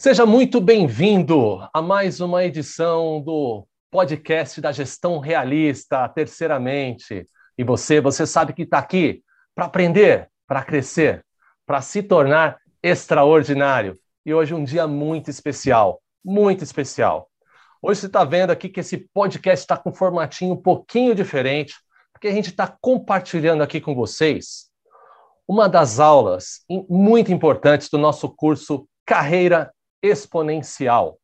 Seja muito bem-vindo a mais uma edição do podcast da Gestão Realista, terceiramente. E você, você sabe que está aqui para aprender, para crescer, para se tornar extraordinário. E hoje um dia muito especial, muito especial. Hoje você está vendo aqui que esse podcast está com um formatinho um pouquinho diferente, porque a gente está compartilhando aqui com vocês uma das aulas muito importantes do nosso curso Carreira Exponencial.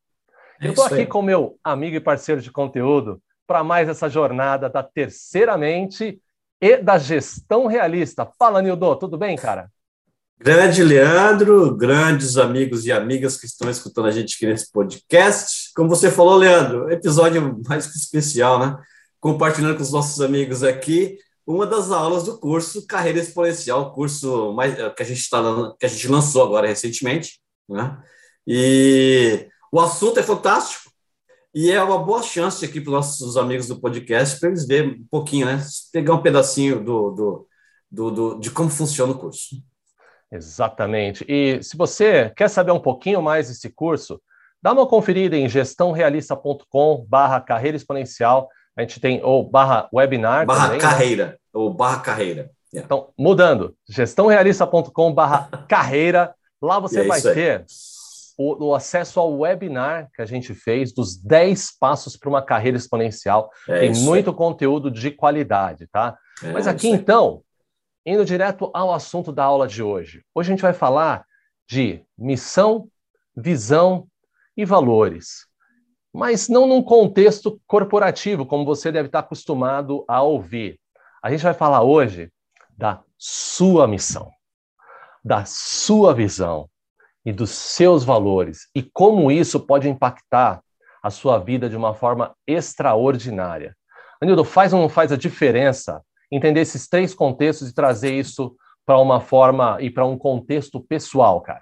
É Eu estou aqui com meu amigo e parceiro de conteúdo para mais essa jornada da Terceiramente e da Gestão Realista. Fala, Nildo, tudo bem, cara? Grande Leandro, grandes amigos e amigas que estão escutando a gente aqui nesse podcast. Como você falou, Leandro, episódio mais que especial, né? Compartilhando com os nossos amigos aqui uma das aulas do curso Carreira Exponencial, curso mais, que a gente tá, que a gente lançou agora recentemente, né? E o assunto é fantástico e é uma boa chance aqui para os nossos amigos do podcast para eles verem um pouquinho, né? Pegar um pedacinho do, do, do, do de como funciona o curso. Exatamente. E se você quer saber um pouquinho mais desse curso, dá uma conferida em gestãorealista.com barra carreira exponencial. A gente tem, ou barra webinar. Barra também, né? carreira, né? ou barra carreira. Yeah. Então, mudando, gestãorealista.com barra carreira. Lá você é vai ter o, o, acesso ao webinar que a gente fez dos 10 passos para uma carreira exponencial. É Tem muito aí. conteúdo de qualidade, tá? É Mas aqui, então, indo direto ao assunto da aula de hoje. Hoje a gente vai falar de missão, visão e valores. Mas não num contexto corporativo, como você deve estar acostumado a ouvir. A gente vai falar hoje da sua missão, da sua visão, e dos seus valores e como isso pode impactar a sua vida de uma forma extraordinária. Anildo, faz ou não faz a diferença entender esses três contextos e trazer isso para uma forma e para um contexto pessoal, cara?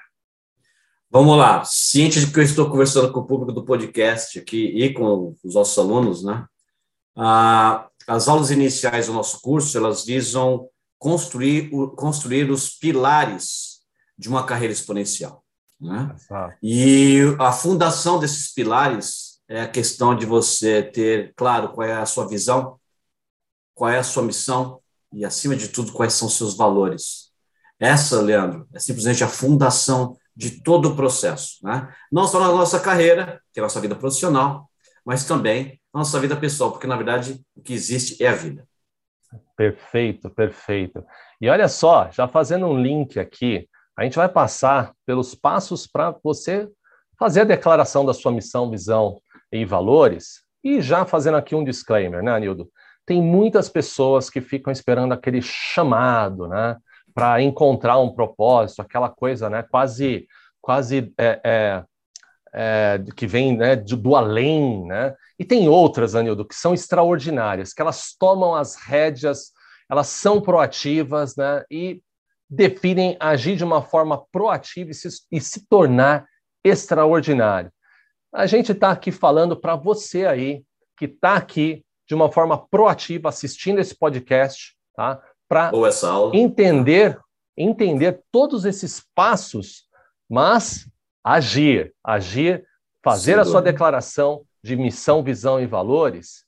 Vamos lá. Ciente de que eu estou conversando com o público do podcast aqui e com os nossos alunos, né? Ah, as aulas iniciais do nosso curso, elas visam construir, construir os pilares de uma carreira exponencial. Né? E a fundação desses pilares é a questão de você ter claro qual é a sua visão, qual é a sua missão e, acima de tudo, quais são os seus valores. Essa, Leandro, é simplesmente a fundação de todo o processo. Né? Não só na nossa carreira, que é a nossa vida profissional, mas também na nossa vida pessoal, porque, na verdade, o que existe é a vida. Perfeito, perfeito. E olha só, já fazendo um link aqui, a gente vai passar pelos passos para você fazer a declaração da sua missão, visão e valores. E já fazendo aqui um disclaimer, né, Anildo? Tem muitas pessoas que ficam esperando aquele chamado, né, para encontrar um propósito, aquela coisa, né, quase, quase é, é, é, que vem né, do, além, né? E tem outras, Anildo, que são extraordinárias, que elas tomam as rédeas, elas são proativas, né? E definem agir de uma forma proativa e se, e se tornar extraordinário. A gente está aqui falando para você aí, que está aqui de uma forma proativa assistindo esse podcast, tá? Para entender, entender todos esses passos, mas agir, agir, fazer Sim, a sua declaração de missão, visão e valores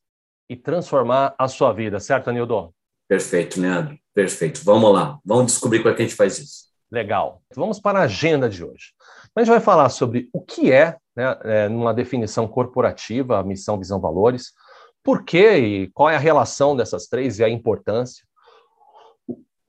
e transformar a sua vida, certo, Anildo? Perfeito, Leandro. Perfeito. Vamos lá. Vamos descobrir como é que a gente faz isso. Legal. Vamos para a agenda de hoje. A gente vai falar sobre o que é, né, é, numa definição corporativa, missão, visão, valores, por quê e qual é a relação dessas três e a importância.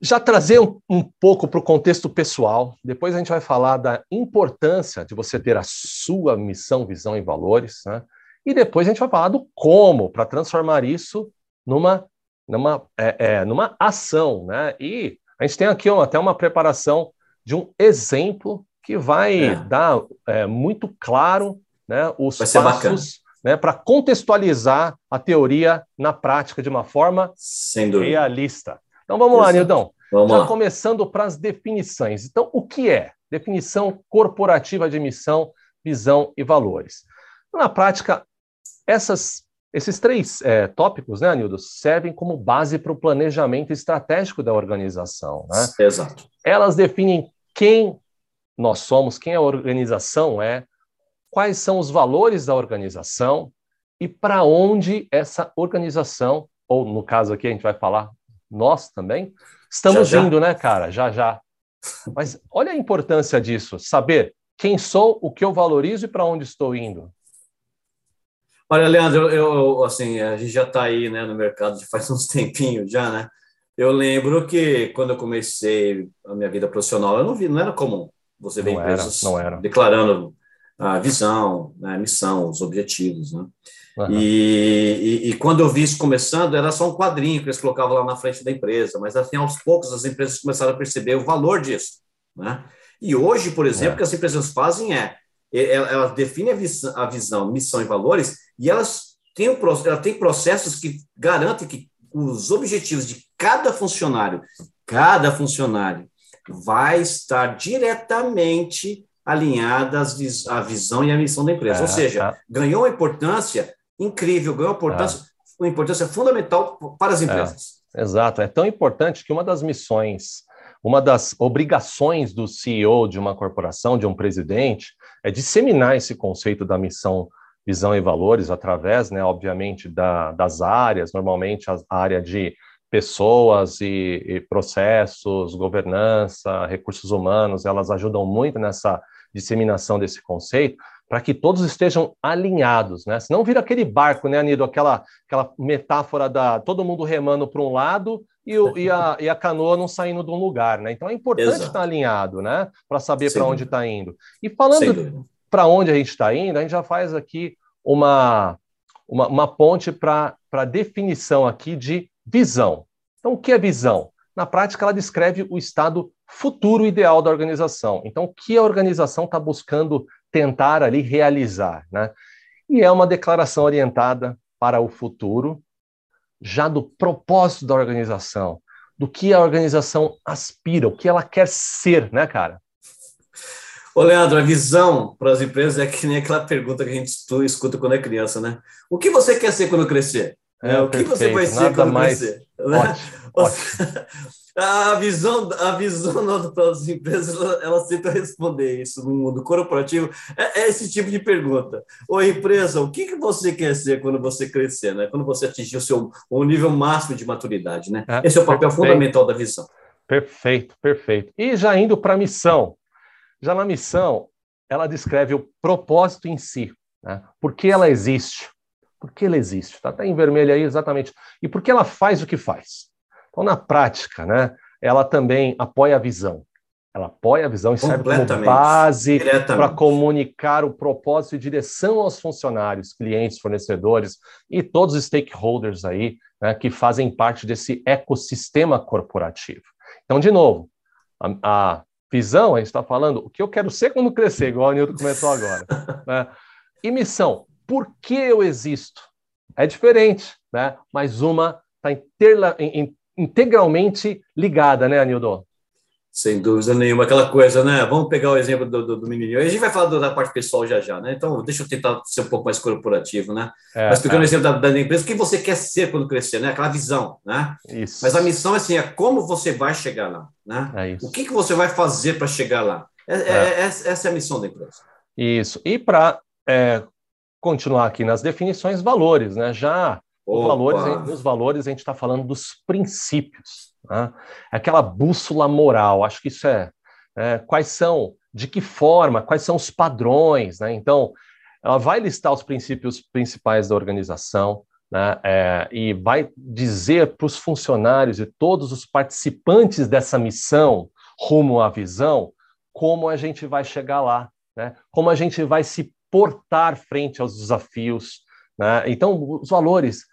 Já trazer um, um pouco para o contexto pessoal, depois a gente vai falar da importância de você ter a sua missão, visão e valores, né? e depois a gente vai falar do como para transformar isso numa numa, é, é, numa ação, né? E a gente tem aqui ó, até uma preparação de um exemplo que vai é. dar é, muito claro né, os passos né, para contextualizar a teoria na prática de uma forma realista. Então vamos Exato. lá, Nildão. Vamos Já lá. começando para as definições. Então, o que é definição corporativa de missão, visão e valores? Na prática, essas esses três é, tópicos, né, Anildo, servem como base para o planejamento estratégico da organização. Né? Exato. Elas definem quem nós somos, quem a organização é, quais são os valores da organização e para onde essa organização, ou no caso aqui a gente vai falar nós também, estamos já, já. indo, né, cara? Já já. Mas olha a importância disso, saber quem sou, o que eu valorizo e para onde estou indo. Olha, Leandro, eu, assim, a gente já está aí, né, no mercado faz uns tempinhos já, né? Eu lembro que quando eu comecei a minha vida profissional, eu não vi, não era comum você ver não empresas era, era. declarando a visão, né, a missão, os objetivos, né? Uhum. E, e, e, quando eu vi isso começando, era só um quadrinho que eles colocavam lá na frente da empresa, mas assim, aos poucos as empresas começaram a perceber o valor disso, né? E hoje, por exemplo, é. o que as empresas fazem é, elas definem a visão, a visão, missão e valores, e elas têm, elas têm processos que garantem que os objetivos de cada funcionário, cada funcionário, vai estar diretamente alinhada à visão e à missão da empresa. É, Ou seja, é. ganhou uma importância incrível, ganhou uma importância, é. uma importância fundamental para as empresas. É, exato. É tão importante que uma das missões, uma das obrigações do CEO de uma corporação, de um presidente, é disseminar esse conceito da missão, visão e valores através, né, obviamente, da, das áreas, normalmente a área de pessoas e, e, processos, governança, recursos humanos, elas ajudam muito nessa disseminação desse conceito, para que todos estejam alinhados, né? Senão vira aquele barco, né, Anido? Aquela, aquela metáfora da todo mundo remando para um lado e, o, e, a, e a canoa não saindo de um lugar, né? Então é importante Exato. estar alinhado, né? Para saber para onde está indo. E falando para onde a gente está indo, a gente já faz aqui uma, uma, uma ponte para a definição aqui de visão. Então, o que é visão? Na prática, ela descreve o estado futuro ideal da organização. Então, o que a organização está buscando tentar ali realizar, né? E é uma declaração orientada para o futuro, já do propósito da organização, do que a organização aspira, o que ela quer ser, né, cara? Ô, Leandro, a visão para as empresas é que nem aquela pergunta que a gente escuta quando é criança, né? O que você quer ser quando crescer? É, o que perfeito. você vai ser Nada quando mais... crescer? Né? Ótimo, ótimo. A visão, a visão das empresas, ela, ela tenta responder isso no mundo corporativo. É, é, esse tipo de pergunta. Ô, empresa, o que, que você quer ser quando você crescer, né? Quando você atingir o seu o nível máximo de maturidade, né? É, esse é o papel perfeito. fundamental da visão. Perfeito, perfeito. E já indo para a missão. Já na missão, ela descreve o propósito em si. Né? Por que ela existe? Por que ela existe? Está até em vermelho aí, exatamente. E por que ela faz o que faz? Então, na prática, né, ela também apoia a visão. Ela apoia a visão e serve como base para comunicar o propósito e direção aos funcionários, clientes, fornecedores e todos os stakeholders aí né, que fazem parte desse ecossistema corporativo. Então, de novo, a, a visão, a gente está falando o que eu quero ser quando crescer, igual o Nilton comentou agora. né? E missão, por que eu existo? É diferente, né? mas uma está integralmente ligada, né, Anildo? Sem dúvida nenhuma, aquela coisa, né? Vamos pegar o exemplo do, do, do menininho. A gente vai falar da parte pessoal já já, né? Então, deixa eu tentar ser um pouco mais corporativo, né? É, Mas pegando é. o exemplo da, da, empresa, o que você quer ser quando crescer, né? Aquela visão, né? Isso. Mas a missão, assim, é como você vai chegar lá, né? É isso. O que, que você vai fazer para chegar lá? É, é, é. essa é a missão da empresa. Isso. E para continuar aqui nas definições, valores, né? Já os valores, os valores, a gente está falando dos princípios, né? aquela bússola moral. Acho que isso é, é, quais são, de que forma, quais são os padrões, né? Então, ela vai listar os princípios principais da organização, né? É, e vai dizer para os funcionários e todos os participantes dessa missão rumo à visão como a gente vai chegar lá, né? Como a gente vai se portar frente aos desafios, né? Então, os valores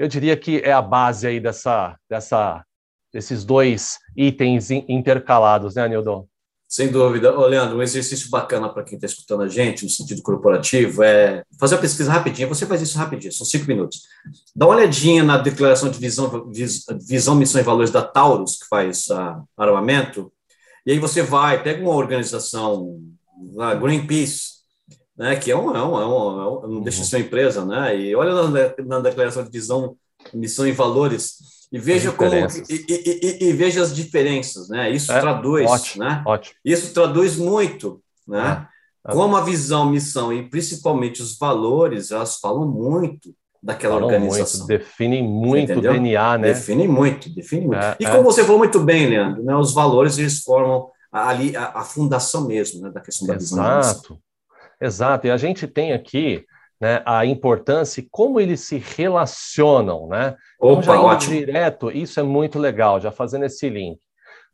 eu diria que é a base aí dessa, dessa, desses dois itens intercalados, né, Nildo? Sem dúvida. Ô, Leandro, um exercício bacana para quem está escutando a gente, no sentido corporativo, é fazer uma pesquisa rapidinha. Você faz isso rapidinho, são cinco minutos. Dá uma olhadinha na declaração de visão, visão missão e valores da Taurus, que faz armamento, e aí você vai, pega uma organização, a Greenpeace, né, que é um, é um, é um, é um não deixa de ser uma empresa, né, e olha na, na declaração de visão, missão e valores, e veja como e, e, e, veja as diferenças, né? Isso é, traduz, ótimo, né? Ótimo. Isso traduz muito, né? É. como a visão, missão e principalmente os valores, elas falam muito daquela falam organização. Muito, definem muito o DNA, né? Definem muito, definem muito. É, e como é. você falou muito bem, Leandro, né, os valores eles formam ali a, a fundação mesmo né, da questão da visão. Exato, exato. E a gente tem aqui né, a importância e como eles se relacionam, né? Então, Opa, então, ótimo. direto, isso é muito legal, já fazendo esse link.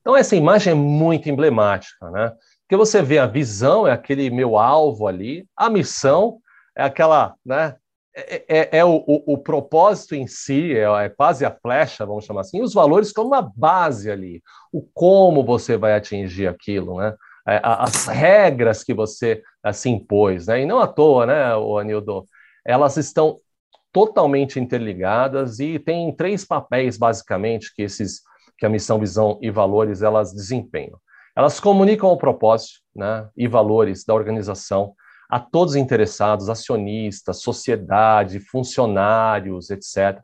Então, essa imagem é muito emblemática, né? Porque você vê a visão, é aquele meu alvo ali, a missão é aquela, né? É, é, é o, o, o, propósito em si, é, é, quase a flecha, vamos chamar assim, e os valores como uma base ali, o como você vai atingir aquilo, né? É, as regras que você se impôs, né? E não à toa, né, o Anildo, elas estão totalmente interligadas e tem três papéis basicamente que esses que a missão, visão e valores elas desempenham. Elas comunicam o propósito, né, e valores da organização a todos os interessados, acionistas, sociedade, funcionários, etc.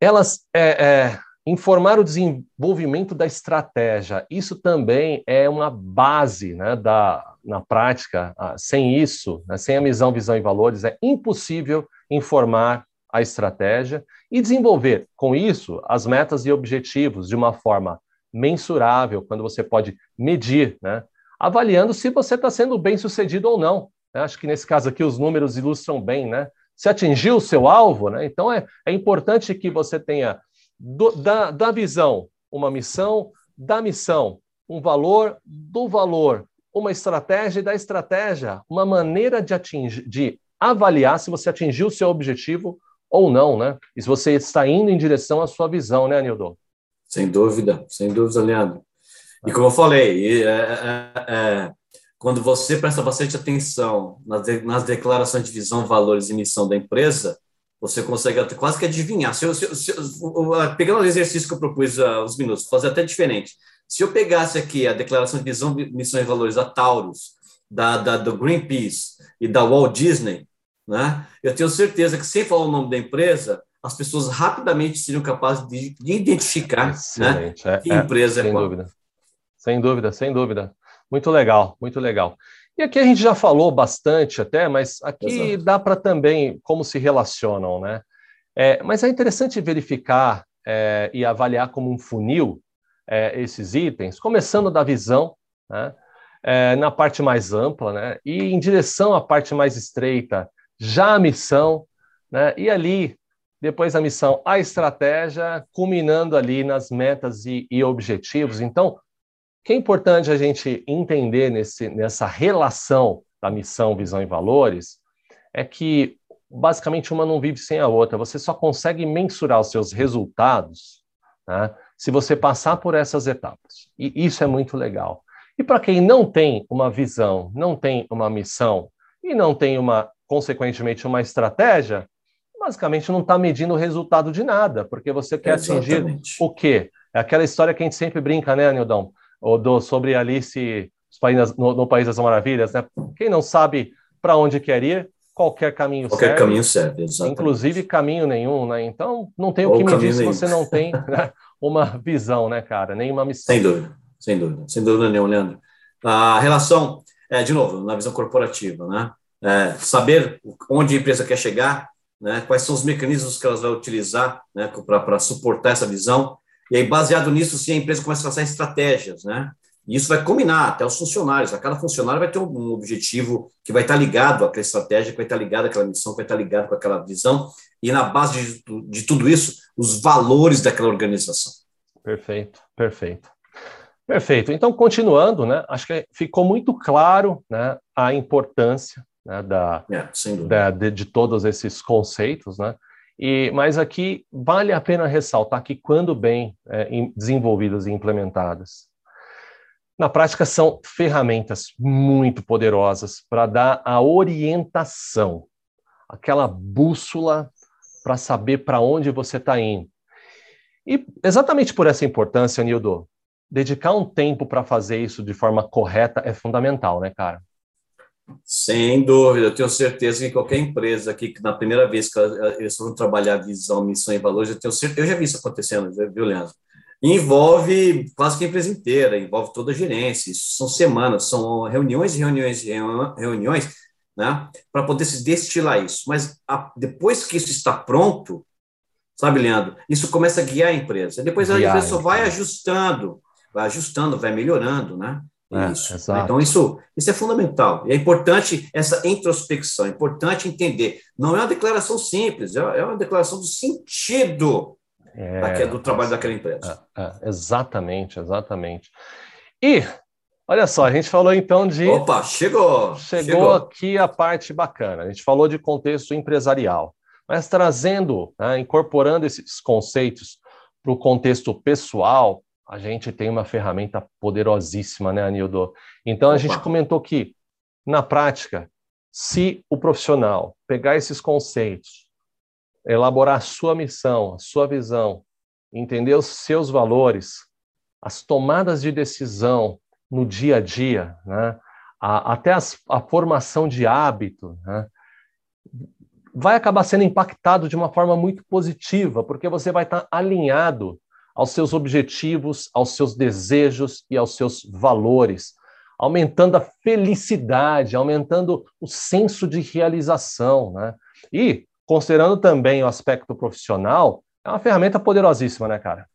Elas é, é, Informar o desenvolvimento da estratégia, isso também é uma base né, da, na prática. Ah, sem isso, né, sem a missão, visão e valores, é impossível informar a estratégia e desenvolver, com isso, as metas e objetivos de uma forma mensurável, quando você pode medir, né, avaliando se você está sendo bem sucedido ou não. Acho que nesse caso aqui os números ilustram bem, né? Se atingiu o seu alvo, né? Então é, é importante que você tenha do, da, da visão, uma missão, da missão, um valor, do valor, uma estratégia e da estratégia, uma maneira de atingir, de avaliar se você atingiu o seu objetivo ou não, né? E se você está indo em direção à sua visão, né, Nildo? Sem dúvida, sem dúvida, Leandro. E como eu falei, é, é, é, quando você presta bastante atenção nas, de, nas declarações de visão, valores e missão da empresa, você consegue até, quase que adivinhar. Se eu, se, se, pegando o exercício que eu propus há uns minutos, fazer até diferente. Se eu pegasse aqui a declaração de visão, missão e valores da Taurus, da, da, do Greenpeace e da Walt Disney, né? eu tenho certeza que, sem falar o nome da empresa, as pessoas rapidamente seriam capazes de, de identificar né, é, que empresa é, é sem qual. Dúvida. Sem dúvida, sem dúvida. Muito legal, muito legal. E aqui a gente já falou bastante até, mas aqui Exato. dá para também como se relacionam, né? É, mas é interessante verificar é, e avaliar como um funil é, esses itens, começando da visão, né? É, na parte mais ampla, né? E em direção à parte mais estreita, já a missão, né? E ali, depois a missão, a estratégia, culminando ali nas metas e, e objetivos. Então, que é importante a gente entender nesse, nessa relação da missão, visão e valores é que basicamente uma não vive sem a outra. Você só consegue mensurar os seus resultados né, se você passar por essas etapas. E isso é muito legal. E para quem não tem uma visão, não tem uma missão e não tem uma, consequentemente, uma estratégia, basicamente não está medindo o resultado de nada, porque você quer Exatamente. atingir o quê? É aquela história que a gente sempre brinca, né, Nildão? Ou do, sobre Alice no, no, País das Maravilhas, né? Quem não sabe para onde quer ir, qualquer caminho qualquer serve. caminho serve, exatamente. Inclusive caminho nenhum, né? Então, não tem o que medir se você não tem né, uma visão, né, cara? Nenhuma missão. Sem dúvida, sem dúvida, sem dúvida nenhuma, Leandro. A relação, é, de novo, na visão corporativa, né? É, saber onde a empresa quer chegar, né? Quais são os mecanismos que ela vai utilizar, né? Para suportar essa visão e aí, baseado nisso, sim, a empresa começa a traçar estratégias, né? E isso vai combinar até os funcionários. A cada funcionário vai ter um objetivo que vai estar ligado àquela estratégia, que vai estar ligado àquela missão, que vai estar ligado com aquela visão. E na base de, de tudo isso, os valores daquela organização. Perfeito, perfeito. Perfeito. Então, continuando, né, acho que ficou muito claro né, a importância né, da, é, da de, de, todos esses conceitos, né? E, mas aqui vale a pena ressaltar que, quando bem é, desenvolvidas e implementadas, na prática são ferramentas muito poderosas para dar a orientação, aquela bússola para saber para onde você está indo. E exatamente por essa importância, Nildo, dedicar um tempo para fazer isso de forma correta é fundamental, né, cara? Sem dúvida, eu tenho certeza que qualquer empresa aqui, que na primeira vez que eles vão trabalhar visão, missão e valores, eu tenho certeza, eu já vi isso acontecendo, viu, Leandro? envolve quase que a empresa inteira, envolve toda a gerência. Isso são semanas, são reuniões e reuniões e reuniões, né, para poder se destilar isso. Mas a, depois que isso está pronto, sabe, Leandro, isso começa a guiar a empresa. Depois guiar, a empresa só vai ajustando, vai ajustando, vai melhorando, né? É, isso. Então, isso, isso é fundamental. E é importante essa introspecção, é importante entender. Não é uma declaração simples, é, é uma declaração do sentido é, daquele, do trabalho daquela empresa. É, é, exatamente, exatamente. E, olha só, a gente falou então de. Opa, chegou! Chegou, chegou. aqui a parte bacana. A gente falou de contexto empresarial, mas trazendo, né, incorporando esses conceitos para o contexto pessoal, a gente tem uma ferramenta poderosíssima, né, Anildo? Então, a Opa. gente comentou que, na prática, se o profissional pegar esses conceitos, elaborar a sua missão, a sua visão, entender os seus valores, as tomadas de decisão no dia a dia, né? a, até as, a formação de hábito, né? vai acabar sendo impactado de uma forma muito positiva, porque você vai estar alinhado aos seus objetivos, aos seus desejos e aos seus valores, aumentando a felicidade, aumentando o senso de realização, né? E considerando também o aspecto profissional, é uma ferramenta poderosíssima, né, cara?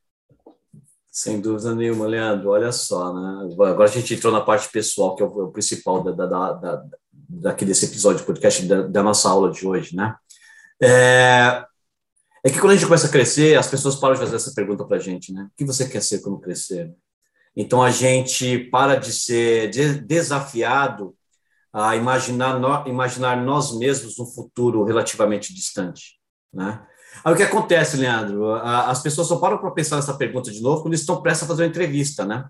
Sem dúvida nenhuma, Leandro. Olha só, né? Agora a gente entrou na parte pessoal, que é o, principal da, da, da, daqui desse episódio de podcast da, da nossa aula de hoje, né? É, é que quando a gente começa a crescer, as pessoas param de fazer essa pergunta para a gente, né? O que você quer ser quando crescer? Então a gente para de ser desafiado a imaginar, imaginar nós mesmos um futuro relativamente distante, né? Aí o que acontece, Leandro? As pessoas só param para pensar nessa pergunta de novo quando estão prestes a fazer uma entrevista, né?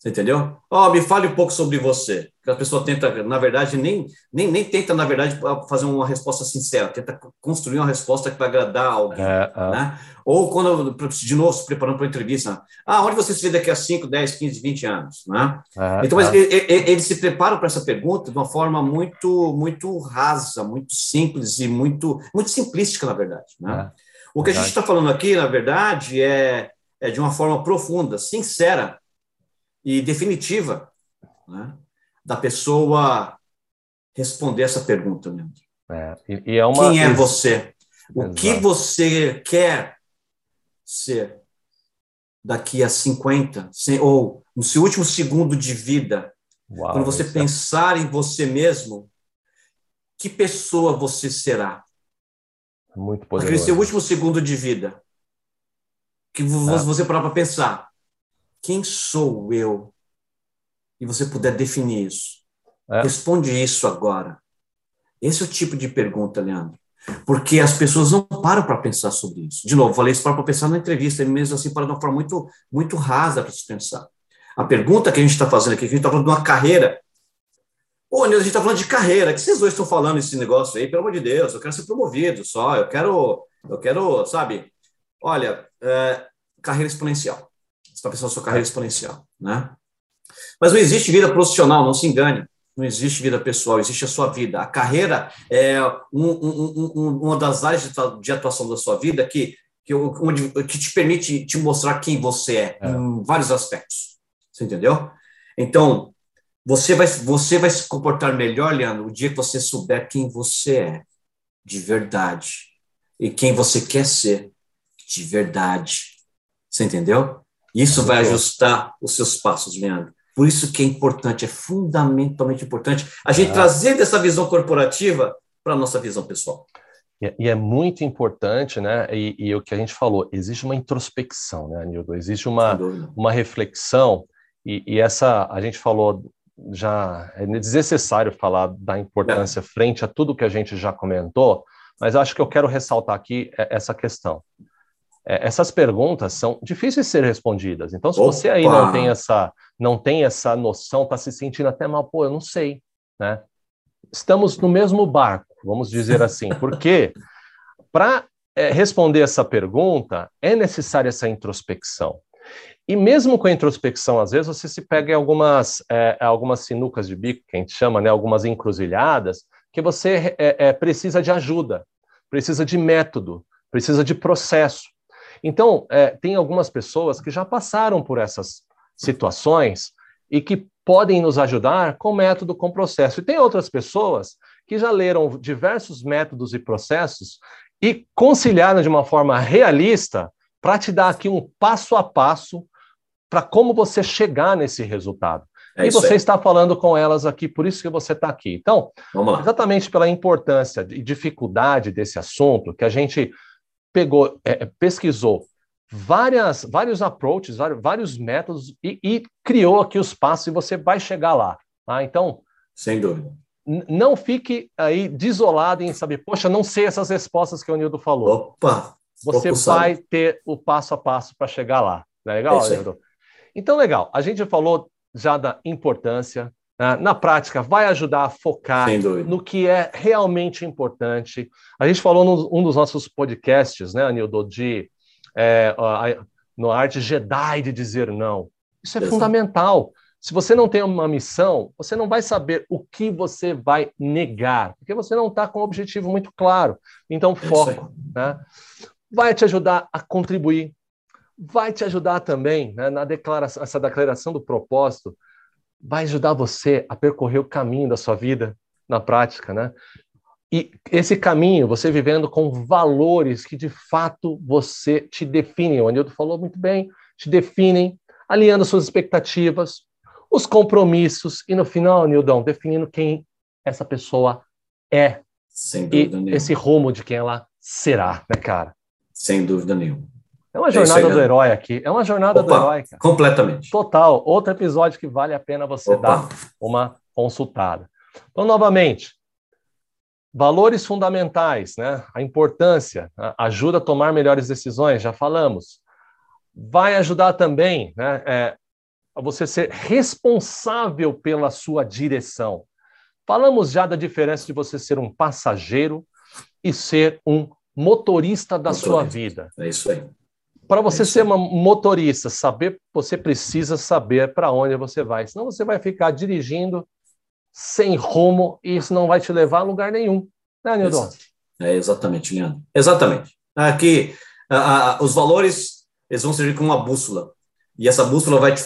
Você entendeu? Ó, oh, me fale um pouco sobre você. Que a pessoa tenta, na verdade, nem, nem, nem tenta, na verdade, fazer uma resposta sincera, tenta construir uma resposta que vai agradar alguém. É, é. Né? Ou quando, de novo, se preparando para a entrevista, ah, onde você se vê daqui a 5, 10, 15, 20 anos? Né? É, então, mas eles se preparam para essa pergunta de uma forma muito, muito rasa, muito simples e muito, muito simplística, na verdade. Né? É, o que a gente está falando aqui, na verdade, é, é de uma forma profunda, sincera, e definitiva né, da pessoa responder essa pergunta, Leandro. É, e, e é uma... Quem é você? O Exato. que você quer ser daqui a 50, ou no seu último segundo de vida, Uau, quando você é pensar é... em você mesmo, que pessoa você será? Muito poderoso. Aquele seu último segundo de vida, que você parar para pensar, quem sou eu? E você puder definir isso. É. Responde isso agora. Esse é o tipo de pergunta, Leandro. Porque as pessoas não param para pensar sobre isso. De novo, falei isso para pensar na entrevista, mesmo assim, para de uma forma muito, muito rasa para se pensar. A pergunta que a gente está fazendo aqui, que a gente está falando de uma carreira. Pô, Nilson, a gente está falando de carreira. O que vocês dois estão falando esse negócio aí? Pelo amor de Deus, eu quero ser promovido só. Eu quero, eu quero, sabe? Olha, é, carreira exponencial está pensando na sua carreira exponencial, né? Mas não existe vida profissional, não se engane. Não existe vida pessoal, existe a sua vida. A carreira é um, um, um, uma das áreas de atuação da sua vida que, que, onde, que te permite te mostrar quem você é, é, em vários aspectos. Você entendeu? Então, você vai, você vai se comportar melhor, Leandro, o dia que você souber quem você é, de verdade, e quem você quer ser, de verdade. Você entendeu? Isso vai ajustar os seus passos, Leandro. Por isso que é importante, é fundamentalmente importante a gente é. trazer dessa visão corporativa para a nossa visão pessoal. É, e é muito importante, né? E, e, o que a gente falou, existe uma introspecção, né, Nildo? Existe uma, uma reflexão, e, e, essa, a gente falou, já é desnecessário falar da importância é. frente a tudo que a gente já comentou, mas acho que eu quero ressaltar aqui essa questão é, essas perguntas são difíceis de ser respondidas. Então, se Opa! você aí não tem essa, não tem essa noção, está se sentindo até mal, pô, eu não sei, né? Estamos no mesmo barco, vamos dizer assim, porque para é, responder essa pergunta é necessária essa introspecção. E mesmo com a introspecção, às vezes você se pega em algumas, é, algumas sinucas de bico, que a gente chama, né, algumas encruzilhadas, que você é, é precisa de ajuda, precisa de método, precisa de processo. Então, é, tem algumas pessoas que já passaram por essas situações e que podem nos ajudar com método, com processo. E tem outras pessoas que já leram diversos métodos e processos e conciliaram de uma forma realista para te dar aqui um passo a passo para como você chegar nesse resultado. É e você aí. está falando com elas aqui, por isso que você está aqui. Então, exatamente pela importância e dificuldade desse assunto, que a gente pegou, é, é pesquisou várias, vários approaches, vários, vários métodos e, e, criou aqui os passos e você vai chegar lá. Tá? Então, sem dúvida. Não fique aí desolado em saber, poxa, não sei essas respostas que o Nildo falou. Opa! Você vai ter o passo a passo para chegar lá. Não é legal, é Nildo? Então, legal. A gente falou já da importância. Né? Na prática, vai ajudar a focar no que é realmente importante. A gente falou num um dos nossos podcasts, né, Anildo, de é, a, no arte Jedi de dizer não. Isso é Exato. fundamental. Se você não tem uma missão, você não vai saber o que você vai negar, porque você não está com um objetivo muito claro. Então, foco. Né? Vai te ajudar a contribuir vai te ajudar também né, na declaração, essa declaração do propósito, vai ajudar você a percorrer o caminho da sua vida na prática, né? E esse caminho, você vivendo com valores que de fato você te definem. O Anildo falou muito bem, te definem, alinhando suas expectativas, os compromissos e no final, Nildão, definindo quem essa pessoa é. Sem dúvida e nenhuma. esse rumo de quem ela será, né, cara? Sem dúvida nenhuma. É uma jornada é do herói aqui. É uma jornada Opa, do herói, cara. Completamente. Total. Outro episódio que vale a pena você Opa. dar uma consultada. Então, novamente, valores fundamentais, né? A importância, ajuda a tomar melhores decisões, já falamos. Vai ajudar também, né? É, a você ser responsável pela sua direção. Falamos já da diferença de você ser um passageiro e ser um motorista da motorista. sua vida. É isso aí. Para você ser uma motorista, saber, você precisa saber para onde você vai. Senão você vai ficar dirigindo sem rumo e isso não vai te levar a lugar nenhum. Né, Nilton? É exatamente, Leandro. Exatamente. Aqui, a, a, os valores eles vão servir como uma bússola. E essa bússola vai te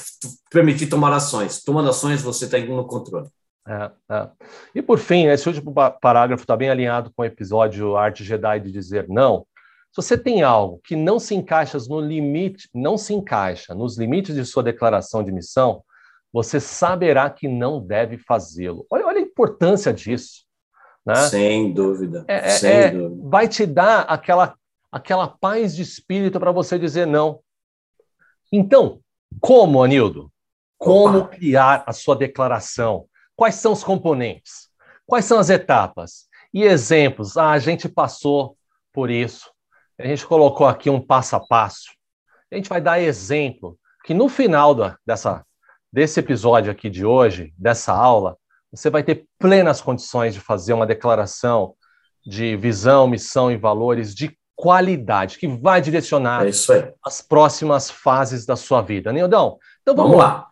permitir tomar ações. Tomando ações, você está no controle. É, é. E por fim, esse último parágrafo está bem alinhado com o episódio Arte Jedi de Dizer Não. Se você tem algo que não se encaixa no limite, não se encaixa nos limites de sua declaração de missão, você saberá que não deve fazê-lo. Olha, olha, a importância disso. Né? Sem dúvida. É, é sem é, dúvida. Vai te dar aquela, aquela paz de espírito para você dizer não. Então, como, Anildo? Como Opa. criar a sua declaração? Quais são os componentes? Quais são as etapas? E exemplos. Ah, a gente passou por isso. A gente colocou aqui um passo a passo. A gente vai dar exemplo que no final da, dessa, desse episódio aqui de hoje, dessa aula, você vai ter plenas condições de fazer uma declaração de visão, missão e valores de qualidade, que vai direcionar é as próximas fases da sua vida. Nildão, então vamos, vamos lá. lá.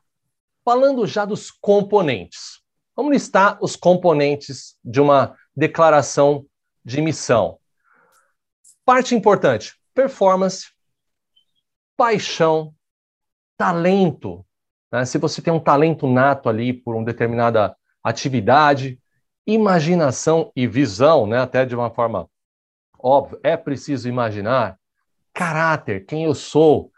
Falando já dos componentes. Vamos listar os componentes de uma declaração de missão. Parte importante: performance, paixão, talento. Né? Se você tem um talento nato ali por uma determinada atividade, imaginação e visão, né? até de uma forma óbvia, é preciso imaginar. Caráter, quem eu sou,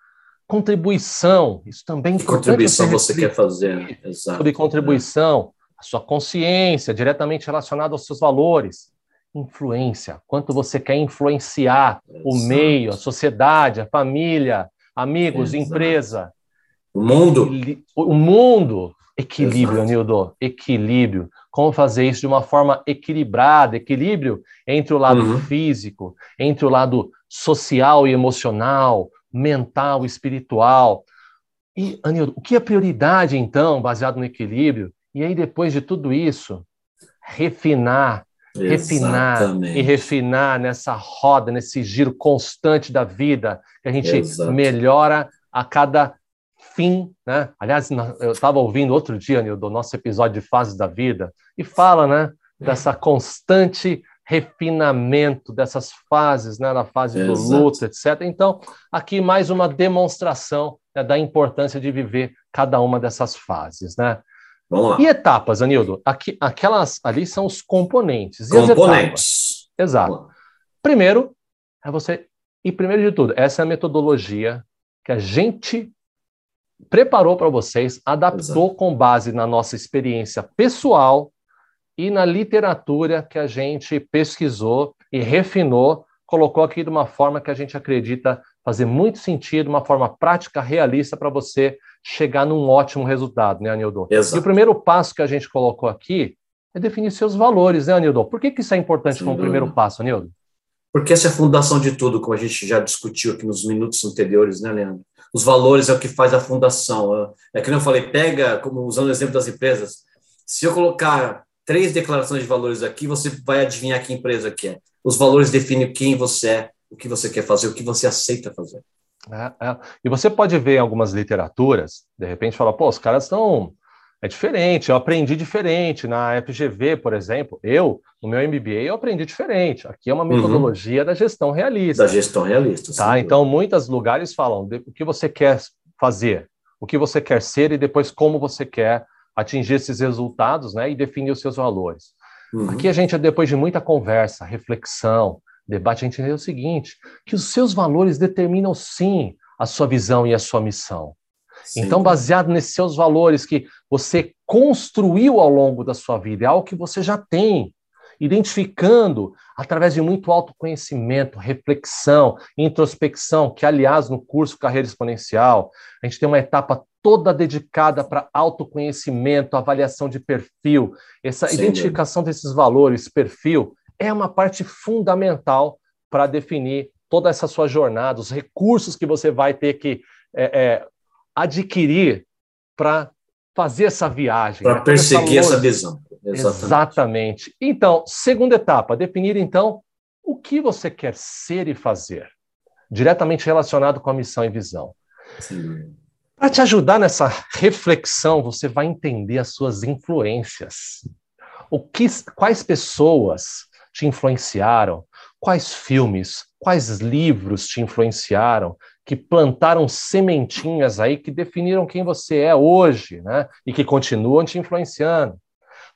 contribuição, isso também é que contribuição você, quer fazer? Exato. Sobre contribuição, a sua consciência, diretamente relacionada aos seus valores influência, quanto você quer influenciar Exato. o meio, a sociedade, a família, amigos, Exato. empresa. O mundo. O mundo. Equilíbrio, Anildo. Equilíbrio. Como fazer isso de uma forma equilibrada, equilíbrio entre o lado uhum. físico, entre o lado social e emocional, mental e espiritual. E, Anildo, o que é prioridade, então, baseado no equilíbrio? E aí, depois de tudo isso, refinar refinar Exatamente. e refinar nessa roda, nesse giro constante da vida, que a gente Exato. melhora a cada fim, né? Aliás, eu estava ouvindo outro dia, do nosso episódio de Fases da Vida, e fala, né, dessa constante refinamento dessas fases, né, na fase Exato. do luto, etc. Então, aqui mais uma demonstração né, da importância de viver cada uma dessas fases, né? Vamos lá. E etapas, Anildo? Aqui, aquelas ali são os componentes. E componentes. Exato. Primeiro, é você. E primeiro de tudo, essa é a metodologia que a gente preparou para vocês, adaptou Exato. com base na nossa experiência pessoal e na literatura que a gente pesquisou e refinou, colocou aqui de uma forma que a gente acredita fazer muito sentido, uma forma prática, realista para você chegar num ótimo resultado, né, Anildo? Exato. E o primeiro passo que a gente colocou aqui é definir seus valores, né, Anildo? Por que, que isso é importante Sim, como primeiro passo, Anildo? Porque essa é a fundação de tudo, como a gente já discutiu aqui nos minutos anteriores, né, Leandro? Os valores é o que faz a fundação. É que eu falei, pega, como usando o exemplo das empresas, se eu colocar três declarações de valores aqui, você vai adivinhar que empresa que é. Os valores definem quem você é, o que você quer fazer, o que você aceita fazer. É, é. E você pode ver em algumas literaturas, de repente, fala, pô, os caras estão. É diferente, eu aprendi diferente. Na FGV, por exemplo, eu, no meu MBA, eu aprendi diferente. Aqui é uma uhum. metodologia uhum. da gestão realista. Da gestão realista. Tá? Então, muitos lugares falam o que você quer fazer, o que você quer ser e depois como você quer atingir esses resultados né, e definir os seus valores. Uhum. Aqui a gente, depois de muita conversa, reflexão, debate, a gente entendeu o seguinte: que os seus valores determinam sim a sua visão e a sua missão. Sim. Então, baseado nesses seus valores que você construiu ao longo da sua vida, é algo que você já tem, identificando através de muito autoconhecimento, reflexão, introspecção, que, aliás, no curso Carreira Exponencial, a gente tem uma etapa toda dedicada para autoconhecimento, avaliação de perfil, essa Sim, identificação desses valores, perfil, é uma parte fundamental para definir toda essa sua jornada, os recursos que você vai ter que é, é, adquirir para fazer essa viagem. Para né? perseguir essa, essa visão. Exatamente. Exatamente. Então, segunda etapa, definir então o que você quer ser e fazer, diretamente relacionado com a missão e visão. Para te ajudar nessa reflexão, você vai entender as suas influências. O que, quais pessoas te influenciaram? Quais filmes, quais livros te influenciaram? Que plantaram sementinhas aí que definiram quem você é hoje, né? E que continuam te influenciando.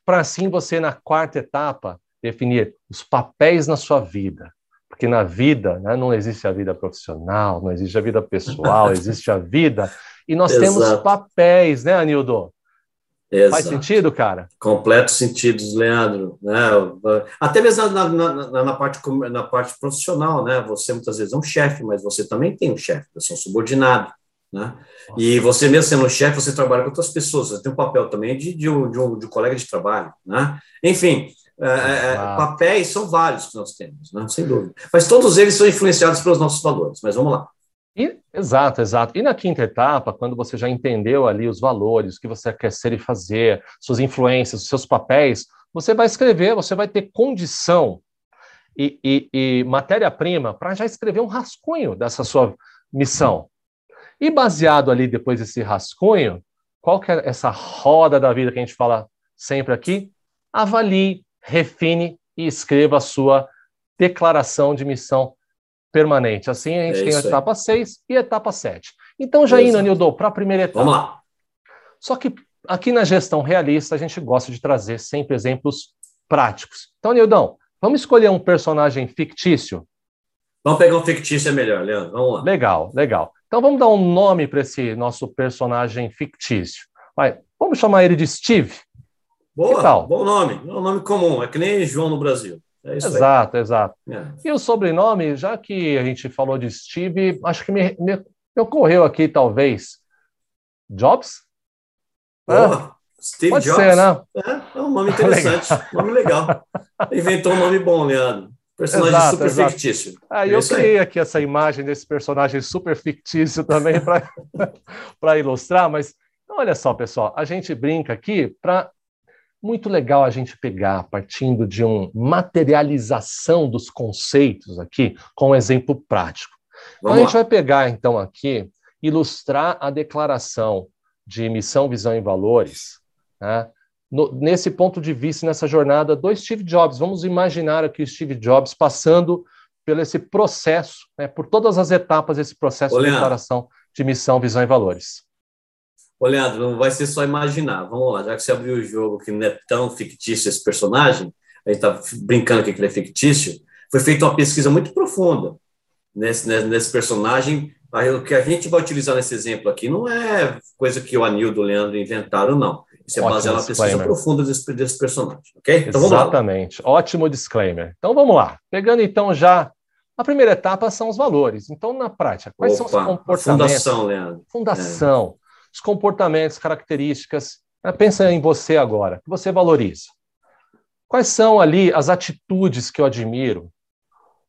Para assim você, na quarta etapa, definir os papéis na sua vida. Porque na vida né, não existe a vida profissional, não existe a vida pessoal, existe a vida. E nós Exato. temos papéis, né, Anildo? Exato. Faz sentido, cara? Completo sentido, Leandro. Né? Até mesmo na, na, na, parte, na parte profissional, né? Você muitas vezes é um chefe, mas você também tem um chefe, você é um subordinado. Né? E você mesmo sendo um chefe, você trabalha com outras pessoas, você tem um papel também de, de, um, de, um, de um colega de trabalho. Né? Enfim, é, é, é papéis são vários que nós temos, né? sem dúvida. Mas todos eles são influenciados pelos nossos valores. Mas vamos lá. E, exato, exato. E na quinta etapa, quando você já entendeu ali os valores, o que você quer ser e fazer, suas influências, seus papéis, você vai escrever, você vai ter condição e, e, e matéria-prima para já escrever um rascunho dessa sua missão. E baseado ali depois desse rascunho, qual que é essa roda da vida que a gente fala sempre aqui? Avalie, refine e escreva a sua declaração de missão permanente. Assim a gente é tem a etapa 6 e a etapa 7. Então, já indo, Nildo, para a primeira etapa. Vamos lá. Só que aqui na gestão realista, a gente gosta de trazer sempre exemplos práticos. Então, Nildão, vamos escolher um personagem fictício? Vamos pegar um fictício, é melhor, Leandro. Vamos lá. Legal, legal. Então, vamos dar um nome para esse nosso personagem fictício. Vai, vamos chamar ele de Steve. Boa, bom nome. É um nome comum, é que nem João no Brasil. É exato, aí. exato. É. E o sobrenome, já que a gente falou de Steve, acho que me, me, me ocorreu aqui, talvez, Jobs? Boa. Steve Pode Jobs. Ser, né? É, é um nome interessante, legal. nome legal. Inventou um nome bom, Leandro. Personagem exato, super exato. fictício. Aí é eu criei aí. aqui essa imagem desse personagem super fictício também para ilustrar, mas olha só, pessoal, a gente brinca aqui para muito legal a gente pegar, partindo de uma materialização dos conceitos aqui, com um exemplo prático. Então, a gente vai pegar, então, aqui, ilustrar a declaração de missão, visão e valores, né, no, nesse ponto de vista, nessa jornada do Steve Jobs. Vamos imaginar aqui o Steve Jobs passando pelo esse processo, né, por todas as etapas desse processo Ô, de declaração de missão, visão e valores. Ô, Leandro, não vai ser só imaginar. Vamos lá, já que você abriu o jogo que não é tão fictício esse personagem, a gente está brincando que ele é fictício, foi feita uma pesquisa muito profunda nesse, nesse personagem. O que a gente vai utilizar nesse exemplo aqui não é coisa que o Anildo e o Leandro inventaram, não. Isso é baseado na pesquisa profunda desse, desse personagem, ok? Então, Exatamente. Ótimo disclaimer. Então vamos lá. Pegando então já a primeira etapa são os valores. Então, na prática, quais Opa, são os comportamentos? Fundação, Leandro. Fundação. É. Os comportamentos, características. Né, pensa em você agora, que você valoriza. Quais são ali as atitudes que eu admiro?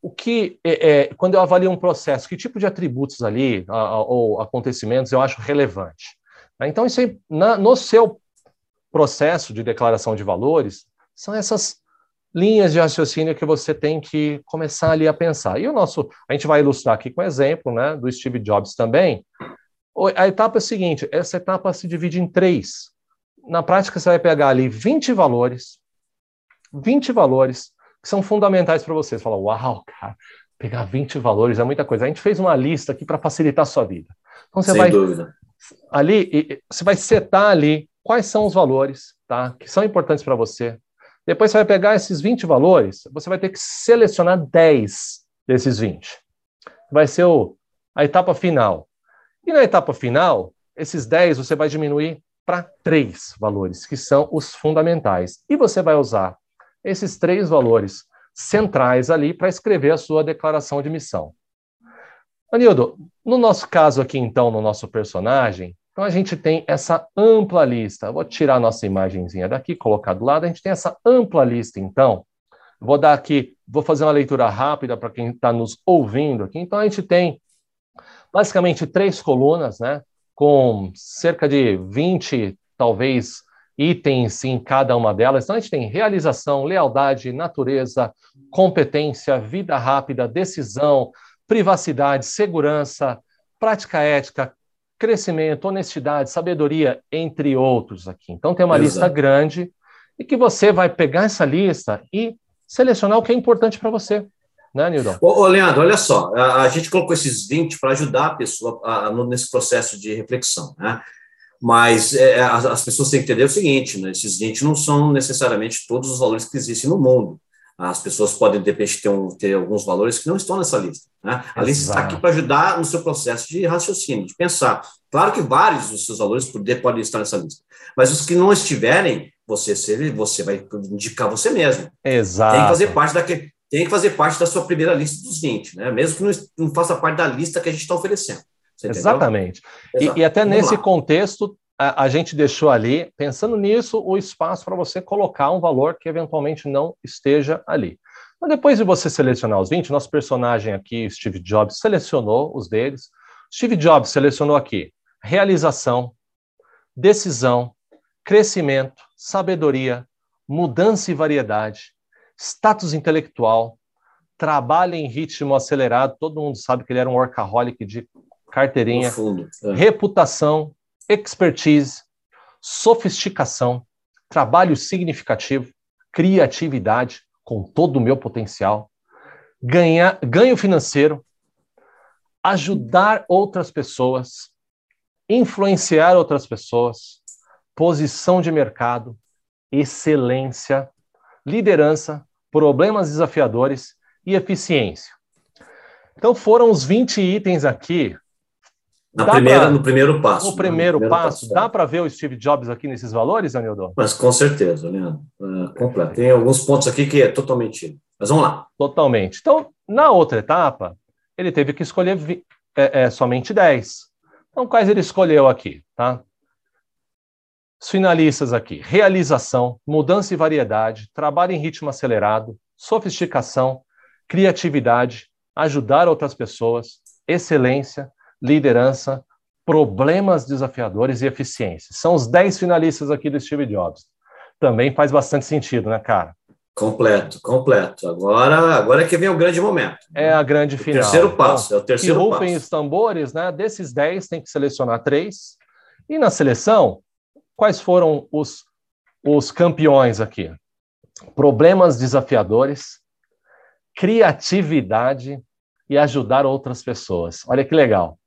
O que, é, é, quando eu avalio um processo, que tipo de atributos ali, a, a, ou acontecimentos eu acho relevante? Né, então, isso aí, na, no seu processo de declaração de valores, são essas linhas de raciocínio que você tem que começar ali a pensar. E o nosso, a gente vai ilustrar aqui com exemplo, né, do Steve Jobs também. A etapa é a seguinte, essa etapa se divide em três. Na prática, você vai pegar ali 20 valores, 20 valores que são fundamentais para você. Você fala, uau, cara, pegar 20 valores é muita coisa. A gente fez uma lista aqui para facilitar a sua vida. Então você Sem vai dúvida. ali, você vai setar ali quais são os valores, tá? Que são importantes para você. Depois você vai pegar esses 20 valores, você vai ter que selecionar 10 desses 20. Vai ser o, a etapa final. E na etapa final, esses 10 você vai diminuir para três valores, que são os fundamentais. E você vai usar esses três valores centrais ali para escrever a sua declaração de missão. Anildo, no nosso caso aqui, então, no nosso personagem, então a gente tem essa ampla lista. Vou tirar a nossa imagenzinha daqui, colocar do lado. A gente tem essa ampla lista, então. Vou dar aqui, vou fazer uma leitura rápida para quem está nos ouvindo aqui. Então a gente tem basicamente três colunas, né? Com cerca de 20, talvez, itens em cada uma delas. Então a gente tem realização, lealdade, natureza, competência, vida rápida, decisão, privacidade, segurança, prática ética, crescimento, honestidade, sabedoria, entre outros aqui. Então tem uma Exato. lista grande e que você vai pegar essa lista e selecionar o que é importante para você. Né, Nildon? Ô, ô, Leandro, olha só, a, a gente colocou esses 20 para ajudar a pessoa a, a, nesse processo de reflexão, né? Mas é, as, as, pessoas têm que entender o seguinte, né? Esses 20 não são necessariamente todos os valores que existem no mundo. As pessoas podem, de repente, ter, um, ter alguns valores que não estão nessa lista. Né? A lista está aqui para ajudar no seu processo de raciocínio, de pensar. Claro que vários dos seus valores podem estar nessa lista, mas os que não estiverem, você, você vai indicar você mesmo. Exato. Tem que fazer parte daquele, tem que fazer parte da sua primeira lista dos 20, né? mesmo que não, não faça parte da lista que a gente está oferecendo. Exatamente. E, e, até Vamos nesse lá. contexto, a, a, gente deixou ali, pensando nisso, o espaço para você colocar um valor que eventualmente não esteja ali. Mas depois de você selecionar os 20, nosso personagem aqui, Steve Jobs, selecionou os deles. Steve Jobs selecionou aqui realização, decisão, crescimento, sabedoria, mudança e variedade, status intelectual, trabalho em ritmo acelerado, todo mundo sabe que ele era um workaholic de carteirinha, é. reputação, expertise, sofisticação, trabalho significativo, criatividade com todo o meu potencial, ganhar, ganho financeiro, ajudar outras pessoas, influenciar outras pessoas, posição de mercado, excelência, liderança, problemas desafiadores e eficiência. Então foram os 20 itens aqui na primeira, pra, no primeiro passo. No primeiro, no primeiro passo, passo, dá para ver o Steve Jobs aqui nesses valores, Anildo? Mas com certeza, Leandro. É, completo. Tem alguns pontos aqui que é totalmente. Mas vamos lá. Totalmente. Então, na outra etapa, ele teve que escolher é, é, somente 10. Então, quais ele escolheu aqui? Tá? Os finalistas aqui: realização, mudança e variedade, trabalho em ritmo acelerado, sofisticação, criatividade, ajudar outras pessoas, excelência, liderança, problemas desafiadores e eficiência. São os 10 finalistas aqui do Steve Jobs. Também faz bastante sentido, né, cara? Completo, completo. Agora, agora é que vem o grande momento. É a grande o final. Terceiro passo, então, é o terceiro que rufem os tambores, né? Desses 10 tem que selecionar três. E na seleção, quais foram os os campeões aqui: problemas desafiadores, criatividade e ajudar outras pessoas. Olha que legal.